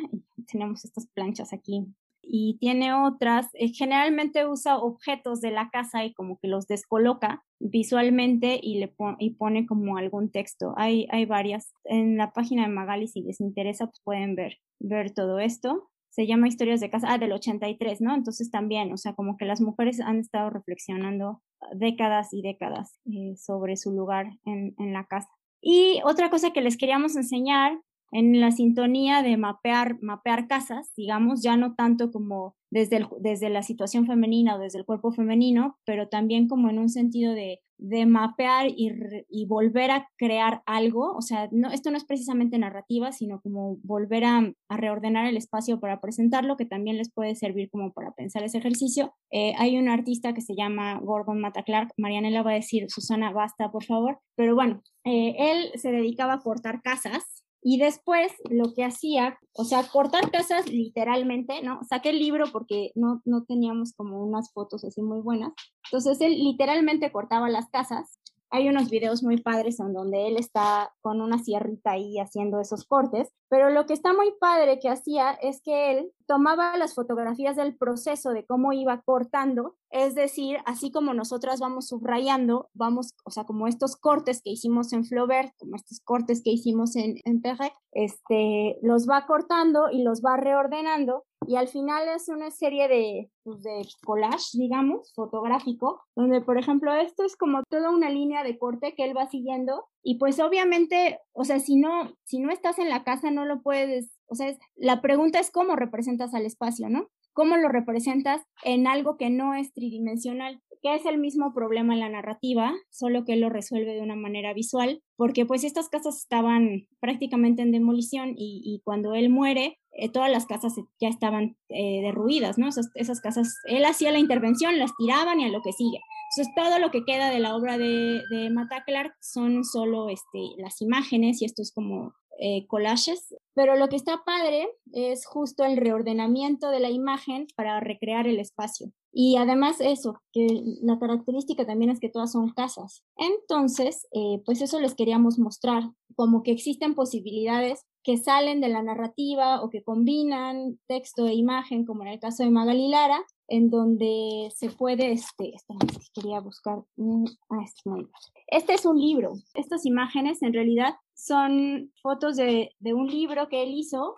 Tenemos estas planchas aquí y tiene otras, eh, generalmente usa objetos de la casa y como que los descoloca visualmente y le y pone como algún texto. Hay, hay varias. En la página de Magali, si les interesa, pues pueden ver, ver todo esto. Se llama Historias de Casa, ah, del 83, ¿no? Entonces también, o sea, como que las mujeres han estado reflexionando décadas y décadas eh, sobre su lugar en, en la casa. Y otra cosa que les queríamos enseñar en la sintonía de mapear, mapear casas, digamos, ya no tanto como desde, desde la situación femenina o desde el cuerpo femenino, pero también como en un sentido de, de mapear y, y, volver a crear algo. O sea, no, esto no es precisamente narrativa, sino como volver a, reordenar el espacio para presentarlo, que también les puede servir como para pensar ese ejercicio. Eh, hay un artista que se llama Gordon Mata Clark, Marianela va a decir, Susana, basta, por favor. Pero bueno, eh, él se dedicaba a cortar casas y después lo que hacía, o sea, cortar casas literalmente, ¿no? Saqué el libro porque no, no teníamos como unas fotos así muy buenas. Entonces él literalmente cortaba las casas. Hay unos videos muy padres en donde él está con una sierrita ahí haciendo esos cortes, pero lo que está muy padre que hacía es que él tomaba las fotografías del proceso de cómo iba cortando, es decir, así como nosotras vamos subrayando, vamos, o sea, como estos cortes que hicimos en Flaubert, como estos cortes que hicimos en, en Perret, este, los va cortando y los va reordenando y al final es una serie de, pues, de collage, digamos, fotográfico, donde por ejemplo esto es como toda una línea de corte que él va siguiendo y pues obviamente, o sea, si no, si no estás en la casa no lo puedes o sea, la pregunta es cómo representas al espacio, ¿no? ¿Cómo lo representas en algo que no es tridimensional? Que es el mismo problema en la narrativa, solo que él lo resuelve de una manera visual, porque pues estas casas estaban prácticamente en demolición y, cuando él muere, eh, todas las casas ya estaban eh, derruidas, ¿no? Esas, casas, él hacía la intervención, las tiraban y a lo que sigue. Entonces, todo lo que queda de la obra de, de Mata Clark son solo este, las imágenes y esto es como eh, collages, pero lo que está padre es justo el reordenamiento de la imagen para recrear el espacio. Y además eso, que la característica también es que todas son casas. Entonces, eh, pues eso les queríamos mostrar, como que existen posibilidades que salen de la narrativa o que combinan texto e imagen, como en el caso de Magali Lara, en donde se puede, este, quería buscar, ah, este, este es un libro, estas imágenes en realidad son fotos de, de un libro que él hizo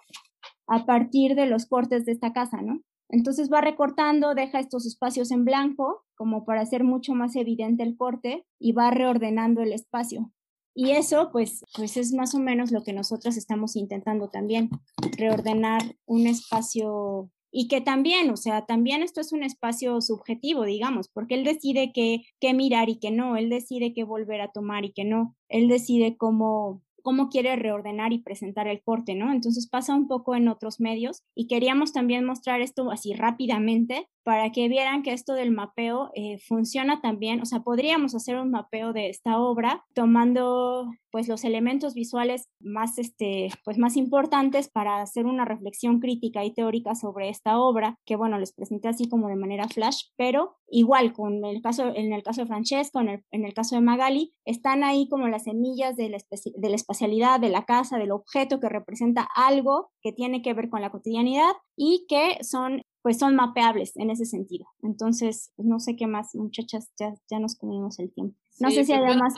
a partir de los cortes de esta casa, ¿no? Entonces va recortando, deja estos espacios en blanco como para hacer mucho más evidente el corte y va reordenando el espacio. Y eso, pues, pues es más o menos lo que nosotros estamos intentando también, reordenar un espacio y que también, o sea, también esto es un espacio subjetivo, digamos, porque él decide qué, qué mirar y qué no, él decide qué volver a tomar y qué no, él decide cómo, cómo quiere reordenar y presentar el corte, ¿no? Entonces pasa un poco en otros medios y queríamos también mostrar esto así rápidamente para que vieran que esto del mapeo eh, funciona también, o sea, podríamos hacer un mapeo de esta obra tomando pues los elementos visuales más, este, pues, más importantes para hacer una reflexión crítica y teórica sobre esta obra, que bueno, les presenté así como de manera flash, pero igual con el caso, en el caso de Francesco, en el, en el caso de Magali, están ahí como las semillas de la, de la espacialidad de la casa, del objeto que representa algo que tiene que ver con la cotidianidad y que son pues son mapeables en ese sentido. Entonces, pues, no sé qué más, muchachas, ya, ya nos comimos el tiempo. No sé si hay pues, más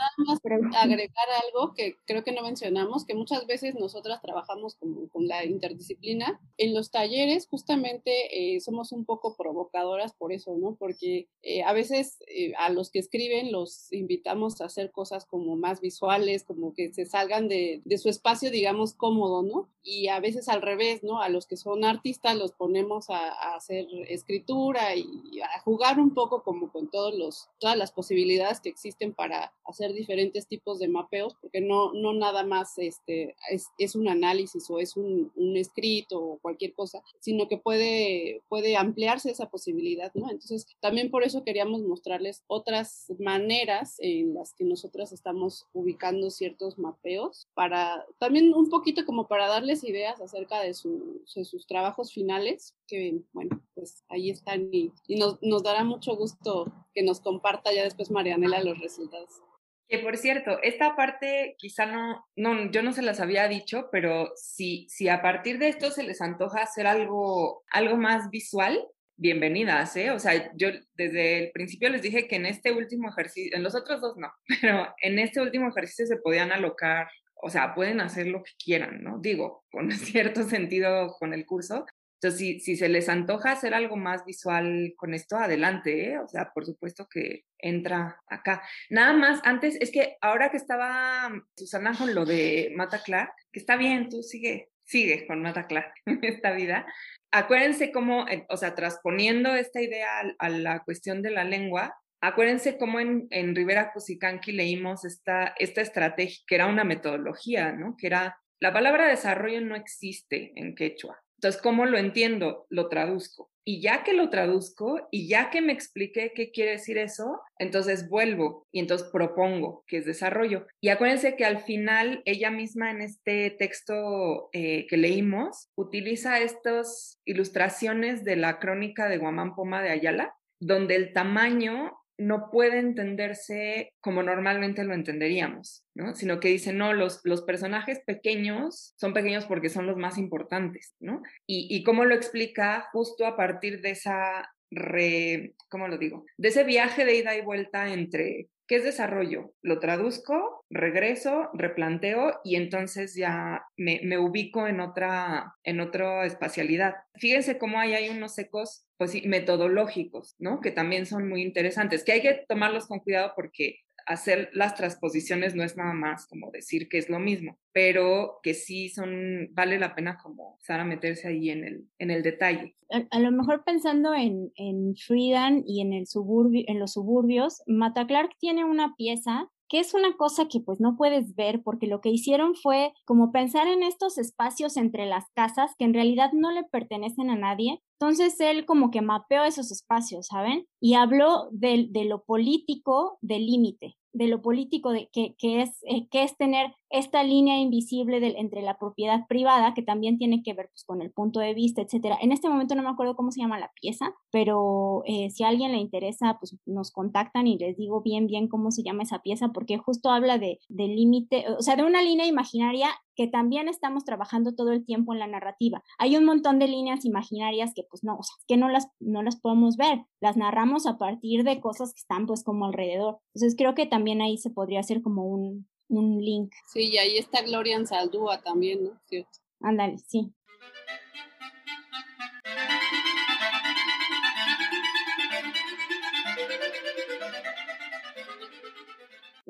agregar algo que creo que no mencionamos, que muchas veces nosotras trabajamos con, con la interdisciplina. En los talleres justamente eh, somos un poco provocadoras por eso, ¿no? Porque eh, a veces eh, a los que escriben los invitamos a hacer cosas como más visuales, como que se salgan de, de su espacio, digamos, cómodo, ¿no? Y a veces al revés, ¿no? A los que son artistas los ponemos a, a hacer escritura y a jugar un poco como con todos los, todas las posibilidades que existen para hacer diferentes tipos de mapeos, porque no, no nada más este, es, un análisis o es un, escrito o cualquier cosa, sino que puede, puede ampliarse esa posibilidad, ¿no? Entonces, también por eso queríamos mostrarles otras maneras en las que nosotros estamos ubicando ciertos mapeos, para también un poquito como para darles ideas acerca de, de sus trabajos finales, que bueno, pues ahí están y, nos dará mucho gusto que nos comparta ya después Marianela los resultados. Que por cierto, esta parte quizá no, no, yo no se las había dicho, pero si, si a partir de esto se les antoja hacer algo, algo más visual, bienvenidas, ¿eh? O sea, yo desde el principio les dije que en este último ejercicio, en los otros dos no, <laughs> pero en este último ejercicio se podían alocar, o sea, pueden hacer lo que quieran, ¿no? Digo, con <laughs> cierto sentido con el curso, Entonces, si, si se les antoja hacer algo más visual con esto, adelante, ¿eh? O sea, por supuesto que entra acá. Nada más, antes, es que ahora que estaba Susana con lo de Mata Clark, que está bien, tú sigue, sigue con Mata Clark <laughs> en esta vida. Acuérdense cómo, eh, o sea, transponiendo esta idea a, la cuestión de la lengua, acuérdense cómo en, en Rivera Cusicanqui leímos esta, esta estrategia, que era una metodología, ¿no? Que era, la palabra desarrollo no existe en quechua. Entonces, ¿cómo lo entiendo? Lo traduzco. Y ya que lo traduzco y ya que me expliqué qué quiere decir eso, entonces vuelvo y entonces propongo, que es desarrollo. Y acuérdense que al final ella misma en este texto eh, que leímos utiliza estas ilustraciones de la crónica de Guamán Poma de Ayala, donde el tamaño no puede entenderse como normalmente lo entenderíamos, ¿no? Sino que dice, no, los, los personajes pequeños son pequeños porque son los más importantes, ¿no? Y, y cómo lo explica justo a partir de esa re, ¿cómo lo digo? De ese viaje de ida y vuelta entre ¿Qué es desarrollo? Lo traduzco, regreso, replanteo y entonces ya me, me, ubico en otra, en otra espacialidad. Fíjense cómo hay, hay unos ecos pues, metodológicos, ¿no? Que también son muy interesantes, que hay que tomarlos con cuidado porque hacer las transposiciones no es nada más como decir que es lo mismo, pero que sí son, vale la pena como empezar a meterse ahí en el, en el detalle. A, lo mejor pensando en, en Friedan y en, el suburbio, en los suburbios, Mata Clark tiene una pieza que es una cosa que pues no puedes ver porque lo que hicieron fue como pensar en estos espacios entre las casas que en realidad no le pertenecen a nadie. Entonces él como que mapeó esos espacios, ¿saben? Y habló de, de lo político del límite de lo político de, que, que es, eh, que es tener esta línea invisible entre la propiedad privada, que también tiene que ver pues, con el punto de vista, etcétera. En este momento no me acuerdo cómo se llama la pieza, pero eh, si a alguien le interesa, pues nos contactan y les digo bien, bien cómo se llama esa pieza, porque justo habla de, del límite, o sea, de una línea imaginaria que también estamos trabajando todo el tiempo en la narrativa. Hay un montón de líneas imaginarias que pues no, o sea, que no las, no las podemos ver, las narramos a partir de cosas que están pues como alrededor. Entonces creo que también ahí se podría hacer como un, un link. Sí, y ahí está Gloria en Saldúa también, ¿no? Cierto. Ándale, sí.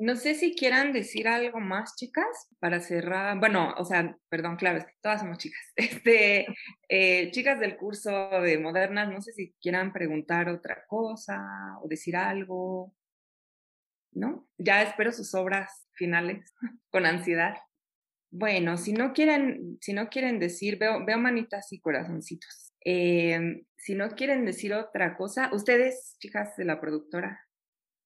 No sé si quieran decir algo más, chicas, para cerrar. Bueno, o sea, perdón, claro, todas somos chicas. <laughs> Este, eh, chicas del curso de modernas, no sé si quieran preguntar otra cosa o decir algo. ¿No? Ya espero sus obras finales <laughs> con ansiedad. Bueno, si no quieren, si no quieren decir, veo, veo manitas y corazoncitos. Eh, si no quieren decir otra cosa, ustedes, chicas de la productora,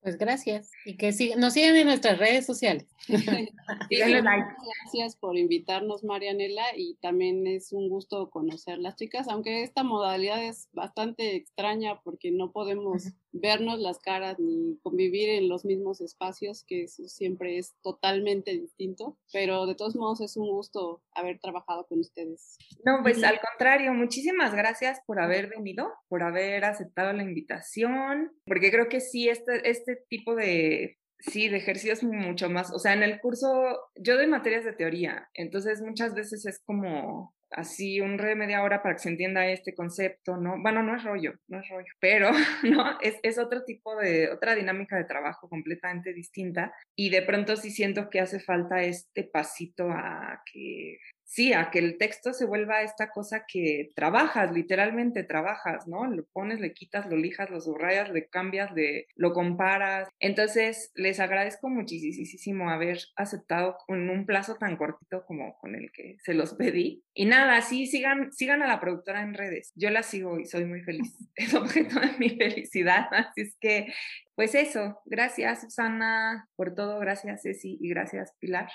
pues gracias. Y que nos sigan en nuestras redes sociales. <laughs> <laughs> Gracias por invitarnos, Marianela, y también es un gusto conocer las chicas, aunque esta modalidad es bastante extraña porque no podemos vernos las caras ni convivir en los mismos espacios, que eso siempre es totalmente distinto, pero de todos modos es un gusto haber trabajado con ustedes. No, pues al contrario, muchísimas gracias por haber venido, por haber aceptado la invitación, porque creo que sí, este, este tipo de Sí, de ejercicios mucho más, o sea, en el curso yo doy materias de teoría, entonces muchas veces es como así un re media hora para que se entienda este concepto, ¿no? Bueno, no es rollo, no es rollo, pero, <laughs> ¿no? Es, es otro tipo de, otra dinámica de trabajo completamente distinta y de pronto sí siento que hace falta este pasito a que sí, a que el texto se vuelva esta cosa que trabajas, literalmente trabajas, ¿no? Lo pones, le quitas, lo lijas, lo subrayas, le cambias, le, lo comparas. Entonces, les agradezco muchísimo haber aceptado en un plazo tan cortito como con el que se los pedí. Y nada, sí, sigan, sigan a la productora en redes. Yo la sigo y soy muy feliz. <laughs> Es objeto de mi felicidad. Así es que, pues eso, gracias Susana por todo, gracias Ceci y gracias Pilar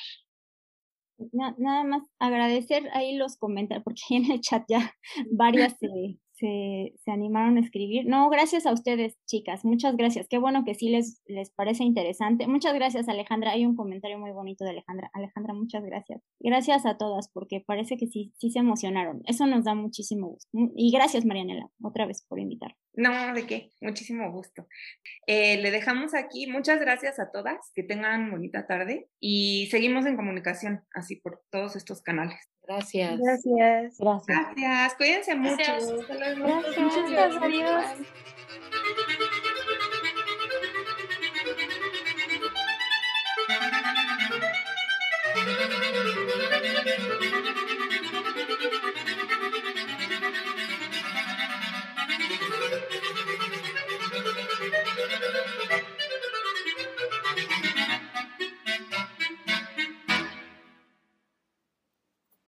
nada más agradecer ahí los comentarios, porque en el chat ya <laughs> varias se, se, se, animaron a escribir. No, gracias a ustedes, chicas, muchas gracias. Qué bueno que sí les, les parece interesante. Muchas gracias, Alejandra. Hay un comentario muy bonito de Alejandra. Alejandra, muchas gracias. Gracias a todas, porque parece que sí, sí se emocionaron. Eso nos da muchísimo gusto. Y gracias, Marianela, otra vez por invitar. No, de qué, muchísimo gusto. Eh, le dejamos aquí. Muchas gracias a todas, que tengan bonita tarde y seguimos en comunicación, así por todos estos canales. Gracias. Gracias. Gracias. Gracias, cuídense mucho. Hasta luego. Gracias. Muchas adiós.